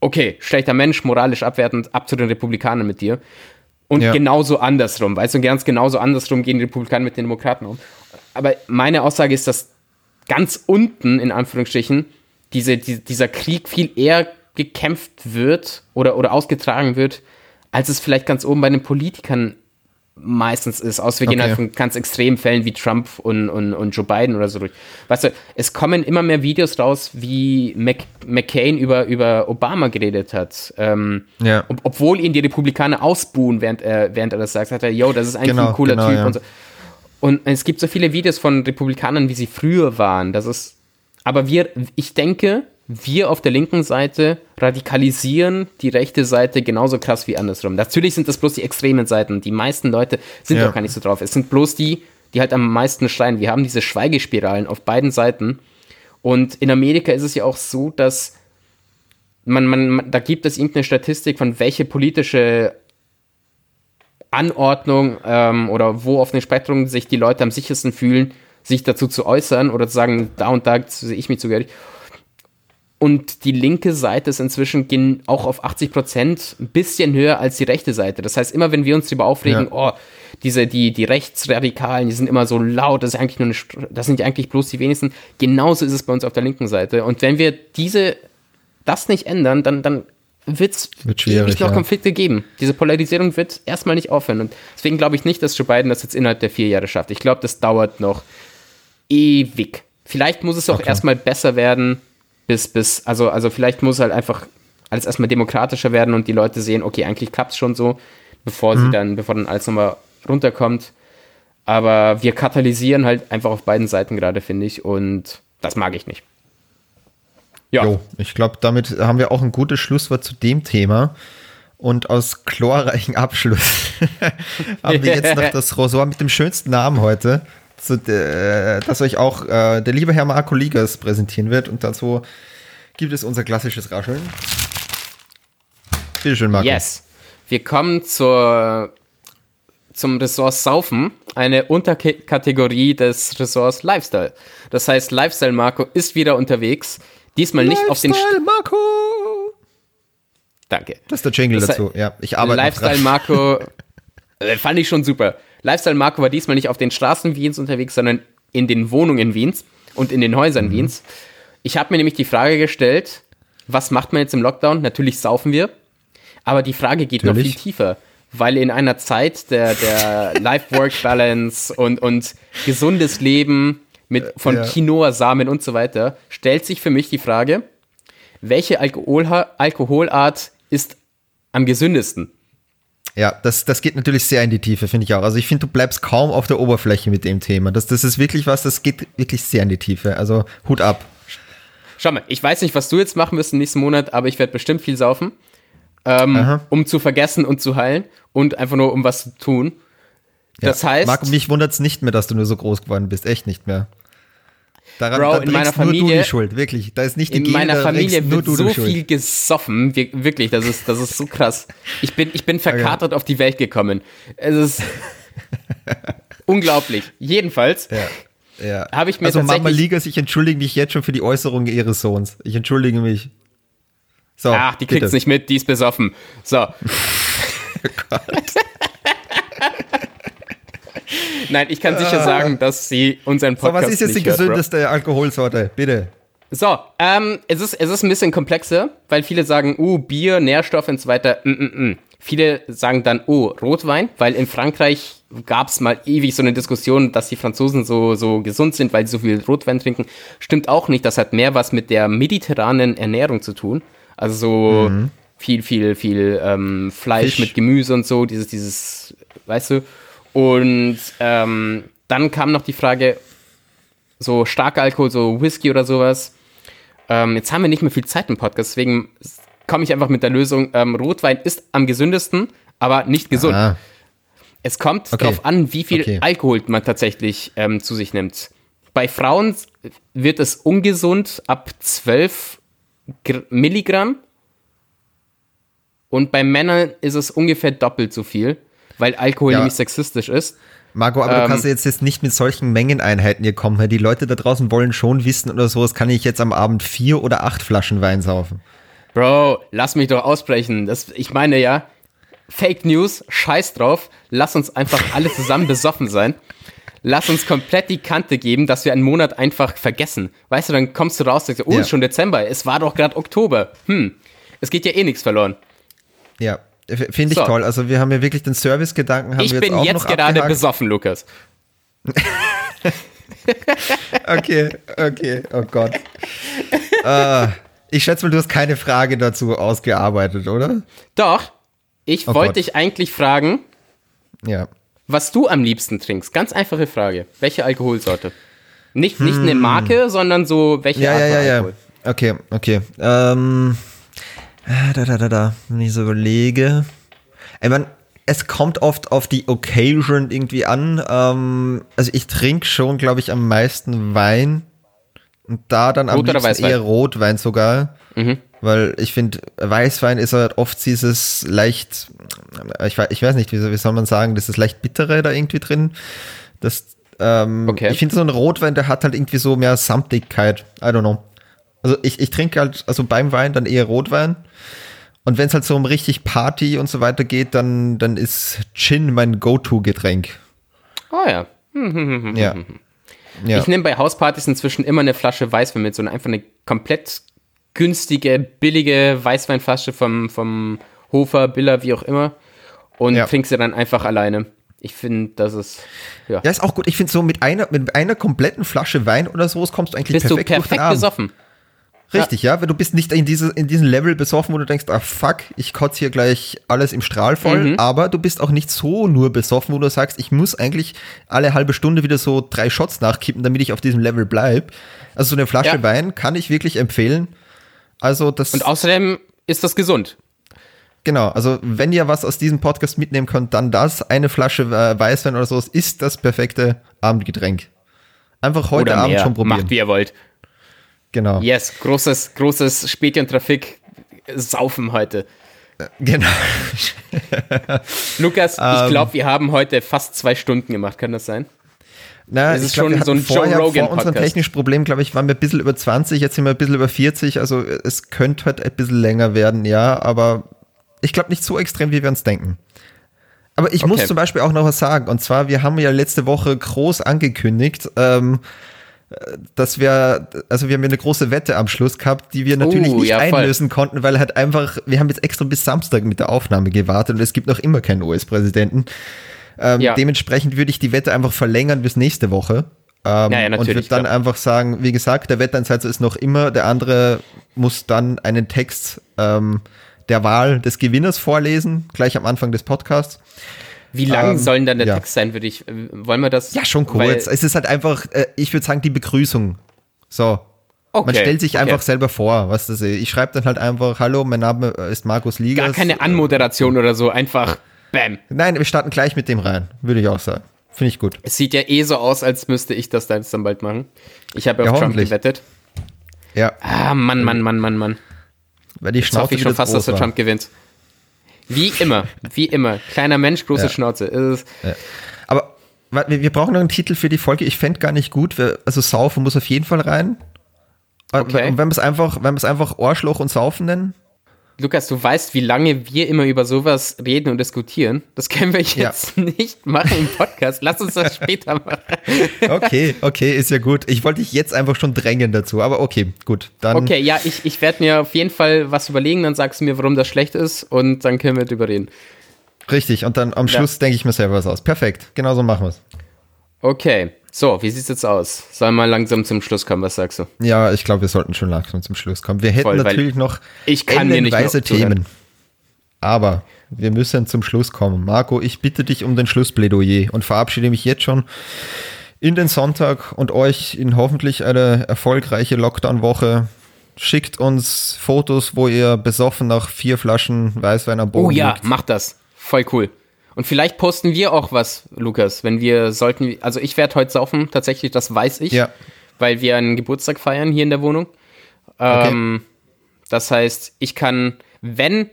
okay, schlechter Mensch, moralisch abwertend, ab zu den Republikanern mit dir. Und ja. genauso andersrum, weißt du, ganz genauso andersrum gehen die Republikaner mit den Demokraten um. Aber meine Aussage ist, dass ganz unten, in Anführungsstrichen, diese, die, dieser Krieg viel eher gekämpft wird oder, oder ausgetragen wird, als es vielleicht ganz oben bei den Politikern meistens ist, aus wir gehen okay. halt von ganz extremen Fällen wie Trump und, und, und Joe Biden oder so durch. Weißt du, es kommen immer mehr Videos raus, wie Mac, McCain über, über Obama geredet hat. Ähm, ja. ob, obwohl ihn die Republikaner ausbuhen, während er, während er das sagt, sagt er, yo, das ist eigentlich genau, ein cooler genau, Typ ja. und so. Und es gibt so viele Videos von Republikanern, wie sie früher waren. Das ist, aber wir, ich denke, wir auf der linken Seite radikalisieren die rechte Seite genauso krass wie andersrum. Natürlich sind das bloß die extremen Seiten. Die meisten Leute sind ja. doch gar nicht so drauf. Es sind bloß die, die halt am meisten schreien. Wir haben diese Schweigespiralen auf beiden Seiten. Und in Amerika ist es ja auch so, dass man, man, da gibt es irgendeine Statistik von welche politische Anordnung ähm, oder wo auf dem Spektrum sich die Leute am sichersten fühlen, sich dazu zu äußern oder zu sagen, da und da sehe ich mich zugehörig. Und die linke Seite ist inzwischen auch auf 80 Prozent ein bisschen höher als die rechte Seite. Das heißt, immer wenn wir uns darüber aufregen, ja. oh, diese, die, die Rechtsradikalen, die sind immer so laut, das ist eigentlich nur eine, das sind eigentlich bloß die wenigsten. Genauso ist es bei uns auf der linken Seite. Und wenn wir diese, das nicht ändern, dann, dann wird's Wird ewig schwierig, noch ja. Konflikte geben. Diese Polarisierung wird erstmal nicht aufhören. Und deswegen glaube ich nicht, dass Joe Biden das jetzt innerhalb der vier Jahre schafft. Ich glaube, das dauert noch ewig. Vielleicht muss es auch Okay. erstmal besser werden, bis, bis, also, also vielleicht muss halt einfach alles erstmal demokratischer werden und die Leute sehen, okay, eigentlich klappt es schon so, bevor Mhm. sie dann, bevor dann alles nochmal runterkommt. Aber wir katalysieren halt einfach auf beiden Seiten gerade, finde ich, und das mag ich nicht. Ja. Jo, ich glaube, damit haben wir auch ein gutes Schlusswort zu dem Thema. Und aus chlorreichen Abschluss haben wir jetzt noch das Ressort mit dem schönsten Namen heute, zu, äh, das euch auch äh, der liebe Herr Marco Ligas präsentieren wird. Und dazu gibt es unser klassisches Rascheln. Bitte schön, Marco. Yes. Wir kommen zur, zum Ressort Saufen, eine Unterkategorie des Ressorts Lifestyle. Das heißt, Lifestyle Marco ist wieder unterwegs. Diesmal nicht auf den. St Lifestyle Marco! Danke. Das ist der Jingle Das dazu. Ja, ich arbeite Lifestyle. Marco äh, fand ich schon super. Lifestyle Marco war diesmal nicht auf den Straßen Wiens unterwegs, sondern in den Wohnungen Wiens und in den Mhm. Häusern Wiens. Ich habe mir nämlich die Frage gestellt, was macht man jetzt im Lockdown? Natürlich saufen wir, aber die Frage geht noch Natürlich. viel tiefer, weil in einer Zeit der, der Life-Work-Balance und, und gesundes Leben mit, von Ja. Quinoa-Samen und so weiter, stellt sich für mich die Frage, welche Alkohol, Alkoholart ist am gesündesten? Ja, das, das geht natürlich sehr in die Tiefe, finde ich auch. Also ich finde, du bleibst kaum auf der Oberfläche mit dem Thema. Das, das ist wirklich was, das geht wirklich sehr in die Tiefe. Also Hut ab. Schau mal, ich weiß nicht, was du jetzt machen im nächsten Monat, aber ich werde bestimmt viel saufen, ähm, um zu vergessen und zu heilen und einfach nur um was zu tun. Das ja. heißt, Marco, mich wundert es nicht mehr, dass du nur so groß geworden bist. Echt nicht mehr. Daran Bro, da in meiner trägst nur du Familie- die Schuld, wirklich. Da ist nicht die in Gene, meiner Familie wird so Schuld. viel gesoffen, wir, wirklich, das ist, das ist so krass. Ich bin, ich bin verkatert auf die Welt gekommen. Es ist unglaublich. Jedenfalls Ja. Ja. Habe ich mir also Mama Ligas, ich entschuldige mich jetzt schon für die Äußerungen ihres Sohns. Ich entschuldige mich. So, Ach, die kriegt's bitte. nicht mit, die ist besoffen. So. Nein, ich kann sicher sagen, dass sie unseren Ah. So, Podcast was ist jetzt die hört, Bro. gesündeste Alkoholsorte? Bitte. So, ähm, es ist, es ist ein bisschen komplexer, weil viele sagen, uh, Bier, Nährstoffe und so weiter. Mm, mm, mm. Viele sagen dann, oh, Rotwein, weil in Frankreich gab es mal ewig so eine Diskussion, dass die Franzosen so, so gesund sind, weil sie so viel Rotwein trinken. Stimmt auch nicht, das hat mehr was mit der mediterranen Ernährung zu tun. Also so viel, viel, viel ähm, Fleisch Fisch. mit Gemüse und so, dieses, dieses, weißt du. Und ähm, dann kam noch die Frage, so starker Alkohol, so Whisky oder sowas. Ähm, jetzt haben wir nicht mehr viel Zeit im Podcast, deswegen komme ich einfach mit der Lösung, ähm, Rotwein ist am gesündesten, aber nicht gesund. Ah, Es kommt Okay. darauf an, wie viel Okay. Alkohol man tatsächlich ähm, zu sich nimmt. Bei Frauen wird es ungesund ab 12 Gr Milligramm und bei Männern ist es ungefähr doppelt so viel, weil Alkohol Ja. nämlich sexistisch ist. Marco, aber Ähm, du kannst jetzt, jetzt nicht mit solchen Mengeneinheiten hier kommen. weil Die Leute da draußen wollen schon wissen oder so, das kann ich jetzt am Abend vier oder acht Flaschen Wein saufen. Bro, lass mich doch ausbrechen. Das, ich meine ja, Fake News, scheiß drauf. Lass uns einfach alle zusammen besoffen sein. Lass uns komplett die Kante geben, dass wir einen Monat einfach vergessen. Weißt du, dann kommst du raus und sagst, oh, Ja. ist schon Dezember. Es war doch gerade Oktober. Hm, es geht ja eh nichts verloren. Ja, finde ich So. toll. Also wir haben ja wirklich den Servicegedanken haben ich wir jetzt bin auch jetzt noch gerade abgehakt. besoffen, Lukas. Okay, okay, oh Gott. äh, ich schätze mal, du hast keine Frage dazu ausgearbeitet, oder? Doch, ich Oh wollte Gott. dich eigentlich fragen, Ja. was du am liebsten trinkst. Ganz einfache Frage. Welche Alkoholsorte? Nicht, nicht Hm. eine Marke, sondern so, welche Ja, Art ja, ja, ja. Alkohol? Okay, okay. Ähm, da, da, da, da. Wenn ich so überlege. Ich mein, es kommt oft auf die Occasion irgendwie an. Ähm, also ich trinke schon, glaube ich, am meisten Wein. Und da dann am Rot oder liebsten Weißwein? eher Rotwein sogar. Mhm. Weil ich finde, Weißwein ist halt oft dieses leicht, ich, ich weiß nicht, wie, soll- wie soll man sagen, das ist leicht bittere da irgendwie drin. Das, ähm, Okay. Ich finde so ein Rotwein, der hat halt irgendwie so mehr Samtigkeit. I don't know. Also ich, ich trinke halt, also beim Wein dann eher Rotwein. Und wenn es halt so um richtig Party und so weiter geht, dann, dann ist Gin mein Go-To-Getränk. Oh ja. Ja. ja. Ich nehme bei Hauspartys inzwischen immer eine Flasche Weißwein mit, so eine, einfach eine komplett günstige, billige Weißweinflasche vom, vom Hofer, Biller, wie auch immer. Und Ja. trink sie dann einfach alleine. Ich finde, das ist, ja. Ja, ist auch gut. Ich finde so mit einer, mit einer kompletten Flasche Wein oder sowas kommst du eigentlich Bist du perfekt, den perfekt besoffen? Richtig, ja. Weil du bist nicht in, diese, in diesem Level besoffen, wo du denkst, ah fuck, ich kotze hier gleich alles im Strahl voll. Mhm. Aber du bist auch nicht so nur besoffen, wo du sagst, ich muss eigentlich alle halbe Stunde wieder so drei Shots nachkippen, damit ich auf diesem Level bleib. Also so eine Flasche Ja. Wein kann ich wirklich empfehlen. Also das Und außerdem ist das gesund. Genau, also wenn ihr was aus diesem Podcast mitnehmen könnt, dann das. Eine Flasche äh, Weißwein oder so ist das perfekte Abendgetränk. Einfach heute Abend schon probieren. Macht, wie ihr wollt. Genau. Yes, großes, großes Spätchen-Trafik. Saufen heute. Genau. Lukas, Ähm. ich glaube, wir haben heute fast zwei Stunden gemacht. Kann das sein? Na, Das ist glaub, schon so ein Joe Rogan Vor unserem technischen Problem, glaube ich, waren wir ein bisschen über 20, jetzt sind wir ein bisschen über 40. Also es könnte halt ein bisschen länger werden, ja, aber ich glaube nicht so extrem, wie wir uns denken. Aber ich muss Okay. zum Beispiel auch noch was sagen. Und zwar, wir haben ja letzte Woche groß angekündigt, ähm, dass wir, also wir haben ja eine große Wette am Schluss gehabt, die wir natürlich Oh, nicht ja, voll. einlösen konnten, weil halt einfach, wir haben jetzt extra bis Samstag mit der Aufnahme gewartet und es gibt noch immer keinen US-Präsidenten. Ähm, Ja. Dementsprechend würde ich die Wette einfach verlängern bis nächste Woche. Ähm, Ja, und würde dann einfach sagen, wie gesagt, der Wetteinsatz ist noch immer, der andere muss dann einen Text ähm, der Wahl des Gewinners vorlesen, gleich am Anfang des Podcasts. Wie lang Ähm, soll denn dann der ja. Text sein, würde ich. äh, Wollen wir das? Ja, schon kurz. es ist halt einfach, äh, ich würde sagen, die Begrüßung. So. Okay, Man stellt sich okay. einfach selber vor, was das ist. Ich schreibe dann halt einfach, hallo, mein Name ist Markus Ligas. Gar keine Anmoderation oder so, einfach Bam. Nein, wir starten gleich mit dem rein, würde ich auch sagen. Finde ich gut. Es sieht ja eh so aus, als müsste ich das dann bald machen. Ich habe Ja, auf Trump gewettet. Ja, Ah, Mann, Mann, Mann, Mann, Mann. weil die Jetzt hoffe ich schon fast, dass der. Trump gewinnt. Wie immer, wie immer. Kleiner Mensch, große Ja. Schnauze. Ist- Aber warte, wir, wir brauchen noch einen Titel für die Folge. Ich fände gar nicht gut. Wir, also Saufen muss auf jeden Fall rein. Okay. Und wenn wir es einfach, wenn wir es einfach Arschloch und Saufen nennen. Lukas, du weißt, wie lange wir immer über sowas reden und diskutieren. Das können wir Ja. jetzt nicht machen im Podcast. Lass uns das später machen. Okay, okay, ist ja gut. Ich wollte dich jetzt einfach schon drängen dazu, aber okay, gut. Dann Okay, ja, ich, ich werde mir auf jeden Fall was überlegen, dann sagst du mir, warum das schlecht ist und dann können wir drüber reden. richtig. Und dann am Schluss denke ich mir selber was aus. Perfekt, genau so machen wir es. Okay, so, wie sieht's jetzt aus? Sollen wir langsam zum Schluss kommen, was sagst du? Ja, ich glaube, wir sollten schon langsam zum Schluss kommen. Wir hätten Voll, natürlich noch ich kann dir nicht zuhören. Themen. Aber wir müssen zum Schluss kommen. Marco, ich bitte dich um den Schlussplädoyer und verabschiede mich jetzt schon in den Sonntag und euch in hoffentlich eine erfolgreiche Lockdown-Woche. Schickt uns Fotos, wo ihr besoffen nach vier Flaschen Weißwein am Boden Oh ja, liegt. mach das. Voll cool. Und vielleicht posten wir auch was, Lukas, wenn wir sollten, also ich werde heute saufen, tatsächlich, das weiß ich, Ja. weil wir einen Geburtstag feiern hier in der Wohnung. Okay. Ähm, das heißt, ich kann, wenn,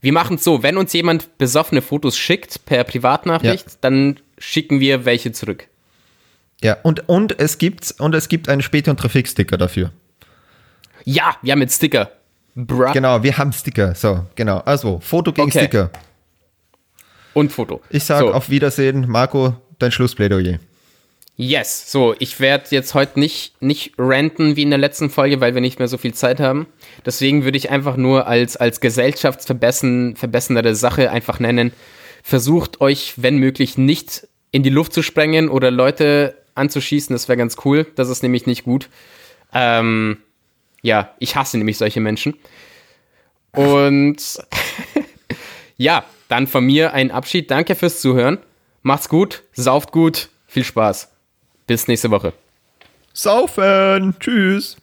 wir machen es so, wenn uns jemand besoffene Fotos schickt per Privatnachricht, Ja. dann schicken wir welche zurück. Ja, und, und es gibt und es gibt einen Späti- und Trafiksticker dafür. Ja, wir haben mit Sticker. Bruh. Genau, wir haben Sticker. So, genau. Also, Foto gegen Okay. Sticker. Und Foto. Ich sage so. auf Wiedersehen, Marco, dein Schlussplädoyer. Yes, so, ich werde jetzt heute nicht, nicht ranten wie in der letzten Folge, weil wir nicht mehr so viel Zeit haben. Deswegen würde ich einfach nur als, als gesellschaftsverbessernde Sache einfach nennen, versucht euch, wenn möglich, nicht in die Luft zu sprengen oder Leute anzuschießen, das wäre ganz cool. Das ist nämlich nicht gut. Ähm, ja, ich hasse nämlich solche Menschen. Und ja, dann von mir ein Abschied. Danke fürs Zuhören. Macht's gut, sauft gut, viel Spaß. Bis nächste Woche. Saufen! Tschüss!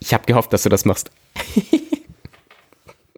Ich habe gehofft, dass du das machst.